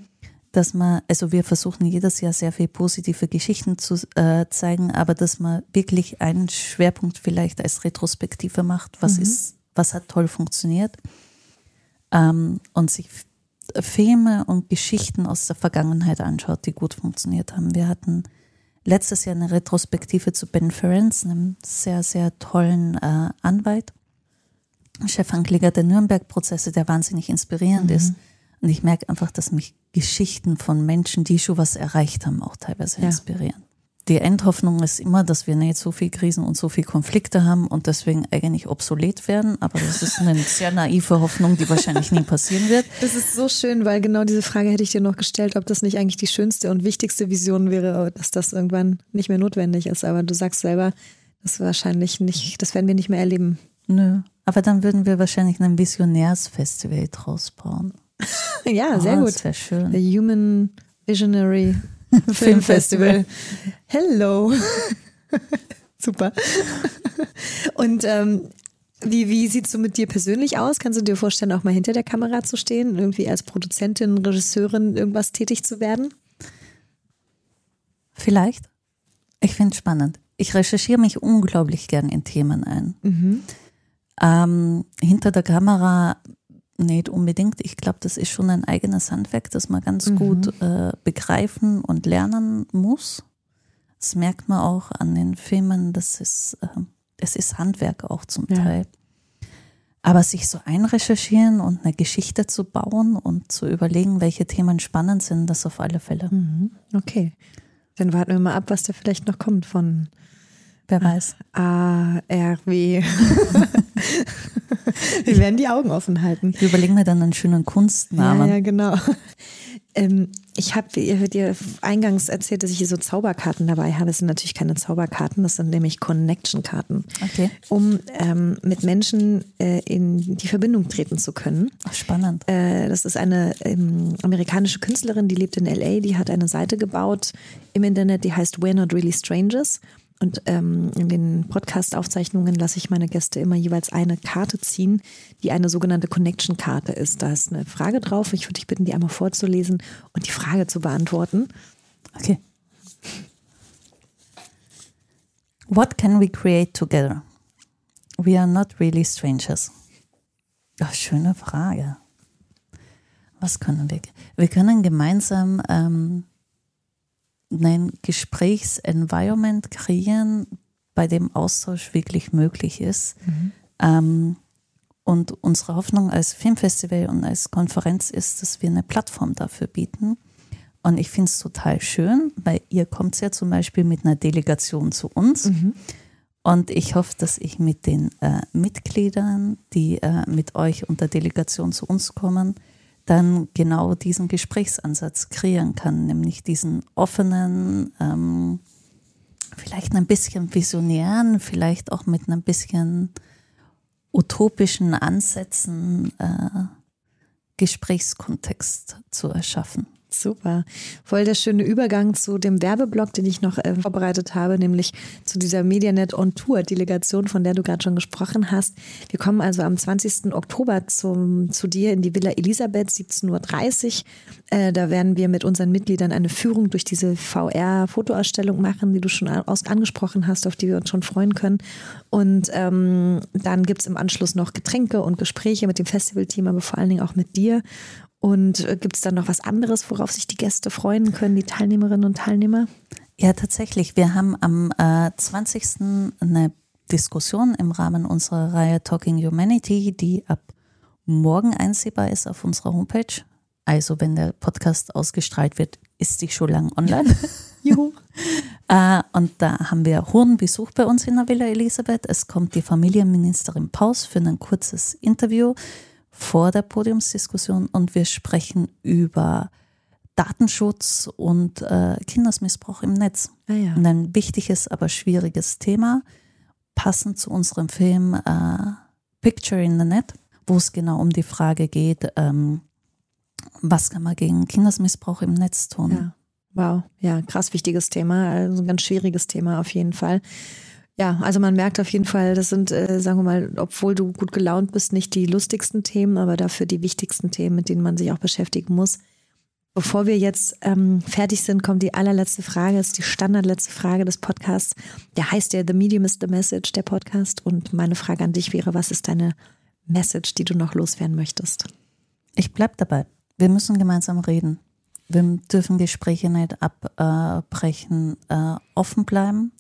dass man, also wir versuchen jedes Jahr sehr viel positive Geschichten zu äh, zeigen, aber dass man wirklich einen Schwerpunkt vielleicht als Retrospektive macht, was mhm. ist, was hat toll funktioniert ähm, und sich Filme und Geschichten aus der Vergangenheit anschaut, die gut funktioniert haben. Wir hatten letztes Jahr eine Retrospektive zu Ben Ferenc, einem sehr, sehr tollen äh, Anwalt, Chefankläger der Nürnberg-Prozesse, der wahnsinnig inspirierend mhm. ist und ich merke einfach, dass mich Geschichten von Menschen, die schon was erreicht haben, auch teilweise ja. inspirieren. Die Endhoffnung ist immer, dass wir nicht so viel Krisen und so viel Konflikte haben und deswegen eigentlich obsolet werden. Aber das ist eine sehr naive Hoffnung, die wahrscheinlich nie passieren wird. Das ist so schön, weil genau diese Frage hätte ich dir noch gestellt, ob das nicht eigentlich die schönste und wichtigste Vision wäre, dass das irgendwann nicht mehr notwendig ist. Aber du sagst selber, das wahrscheinlich nicht, das werden wir nicht mehr erleben. Nö. Aber dann würden wir wahrscheinlich ein Visionärsfestival draus bauen. ja, sehr oh, gut. Das schön. The Human Visionary Film Festival. Hello. Super. Und ähm, wie, wie sieht es so mit dir persönlich aus? Kannst du dir vorstellen, auch mal hinter der Kamera zu stehen, irgendwie als Produzentin, Regisseurin irgendwas tätig zu werden? Vielleicht. Ich finde es spannend. Ich recherchiere mich unglaublich gern in Themen ein. Mhm. Ähm, hinter der Kamera nicht unbedingt. Ich glaube, das ist schon ein eigenes Handwerk, das man ganz mhm. gut äh, begreifen und lernen muss. Das merkt man auch an den Filmen, das ist, äh, es ist Handwerk auch zum ja. Teil. Aber sich so einrecherchieren und eine Geschichte zu bauen und zu überlegen, welche Themen spannend sind, das auf alle Fälle. Mhm. Okay. Dann warten wir mal ab, was da vielleicht noch kommt von Wer weiß. A, R, W. wir werden die Augen offen halten. Ich überlege mir dann einen schönen Kunstnamen. Ja, ja genau. Ähm, ich habe dir eingangs erzählt, dass ich hier so Zauberkarten dabei habe. Es sind natürlich keine Zauberkarten, das sind nämlich Connection-Karten, okay. um ähm, mit Menschen äh, in die Verbindung treten zu können. Ach, spannend. Äh, das ist eine ähm, amerikanische Künstlerin, die lebt in LA, die hat eine Seite gebaut im Internet, die heißt We're Not Really Strangers. Und ähm, in den Podcast-Aufzeichnungen lasse ich meine Gäste immer jeweils eine Karte ziehen, die eine sogenannte Connection-Karte ist. Da ist eine Frage drauf. Ich würde dich bitten, die einmal vorzulesen und die Frage zu beantworten. Okay. What can we create together? We are not really strangers. Ach, schöne Frage. Was können wir? Wir können gemeinsam ähm, ein Gesprächsenvironment kreieren, bei dem Austausch wirklich möglich ist. Mhm. Ähm, und unsere Hoffnung als Filmfestival und als Konferenz ist, dass wir eine Plattform dafür bieten. Und ich finde es total schön, weil ihr kommt ja zum Beispiel mit einer Delegation zu uns. Mhm. Und ich hoffe, dass ich mit den äh, Mitgliedern, die äh, mit euch unter Delegation zu uns kommen, dann genau diesen Gesprächsansatz kreieren kann, nämlich diesen offenen, ähm, vielleicht ein bisschen visionären, vielleicht auch mit ein bisschen utopischen Ansätzen äh, Gesprächskontext zu erschaffen. Super. Voll der schöne Übergang zu dem Werbeblock, den ich noch äh, vorbereitet habe, nämlich zu dieser Medianet on Tour Delegation, von der du gerade schon gesprochen hast. Wir kommen also am 20. Oktober zum, zu dir in die Villa Elisabeth, 17.30 Uhr. Äh, da werden wir mit unseren Mitgliedern eine Führung durch diese VR-Fotoausstellung machen, die du schon aus angesprochen hast, auf die wir uns schon freuen können. Und ähm, dann gibt es im Anschluss noch Getränke und Gespräche mit dem Festivalteam, aber vor allen Dingen auch mit dir. Und äh, gibt es dann noch was anderes, worauf sich die Gäste freuen können, die Teilnehmerinnen und Teilnehmer? Ja, tatsächlich. Wir haben am äh, 20. eine Diskussion im Rahmen unserer Reihe Talking Humanity, die ab morgen einsehbar ist auf unserer Homepage. Also wenn der Podcast ausgestrahlt wird, ist sie schon lang online. Juhu. äh, und da haben wir hohen Besuch bei uns in der Villa Elisabeth. Es kommt die Familienministerin Paus für ein kurzes Interview vor der Podiumsdiskussion und wir sprechen über Datenschutz und äh, Kindesmissbrauch im Netz. Ah ja. Ein wichtiges, aber schwieriges Thema, passend zu unserem Film äh, Picture in the Net, wo es genau um die Frage geht, ähm, was kann man gegen Kindesmissbrauch im Netz tun. Ja. Wow, ja, krass wichtiges Thema, also ein ganz schwieriges Thema auf jeden Fall. Ja, also man merkt auf jeden Fall, das sind, äh, sagen wir mal, obwohl du gut gelaunt bist, nicht die lustigsten Themen, aber dafür die wichtigsten Themen, mit denen man sich auch beschäftigen muss. Bevor wir jetzt ähm, fertig sind, kommt die allerletzte Frage, ist die standardletzte Frage des Podcasts. Der heißt ja The Medium is the Message, der Podcast. Und meine Frage an dich wäre, was ist deine Message, die du noch loswerden möchtest? Ich bleib dabei. Wir müssen gemeinsam reden. Wir dürfen Gespräche nicht abbrechen, äh, offen bleiben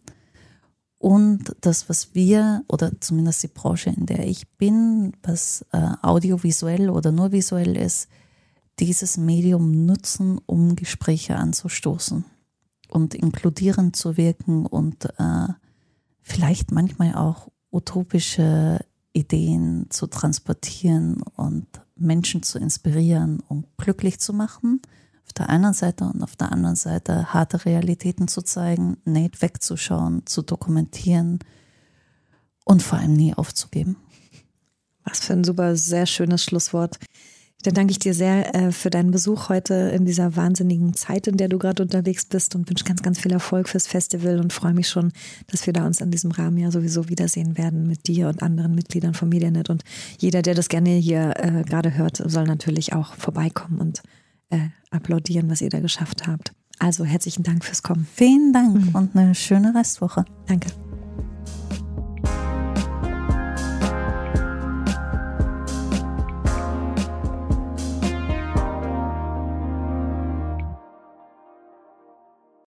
und das, was wir, oder zumindest die Branche, in der ich bin, was äh, audiovisuell oder nur visuell ist, dieses Medium nutzen, um Gespräche anzustoßen und inkludierend zu wirken und äh, vielleicht manchmal auch utopische Ideen zu transportieren und Menschen zu inspirieren und glücklich zu machen der einen Seite und auf der anderen Seite harte Realitäten zu zeigen, nicht wegzuschauen, zu dokumentieren und vor allem nie aufzugeben. Was für ein super, sehr schönes Schlusswort. Dann danke ich dir sehr äh, für deinen Besuch heute in dieser wahnsinnigen Zeit, in der du gerade unterwegs bist und wünsche ganz, ganz viel Erfolg fürs Festival und freue mich schon, dass wir da uns in diesem Rahmen ja sowieso wiedersehen werden mit dir und anderen Mitgliedern von Medianet. Und jeder, der das gerne hier äh, gerade hört, soll natürlich auch vorbeikommen und äh, applaudieren, was ihr da geschafft habt. Also herzlichen Dank fürs Kommen. Vielen Dank mhm. und eine schöne Restwoche. Danke.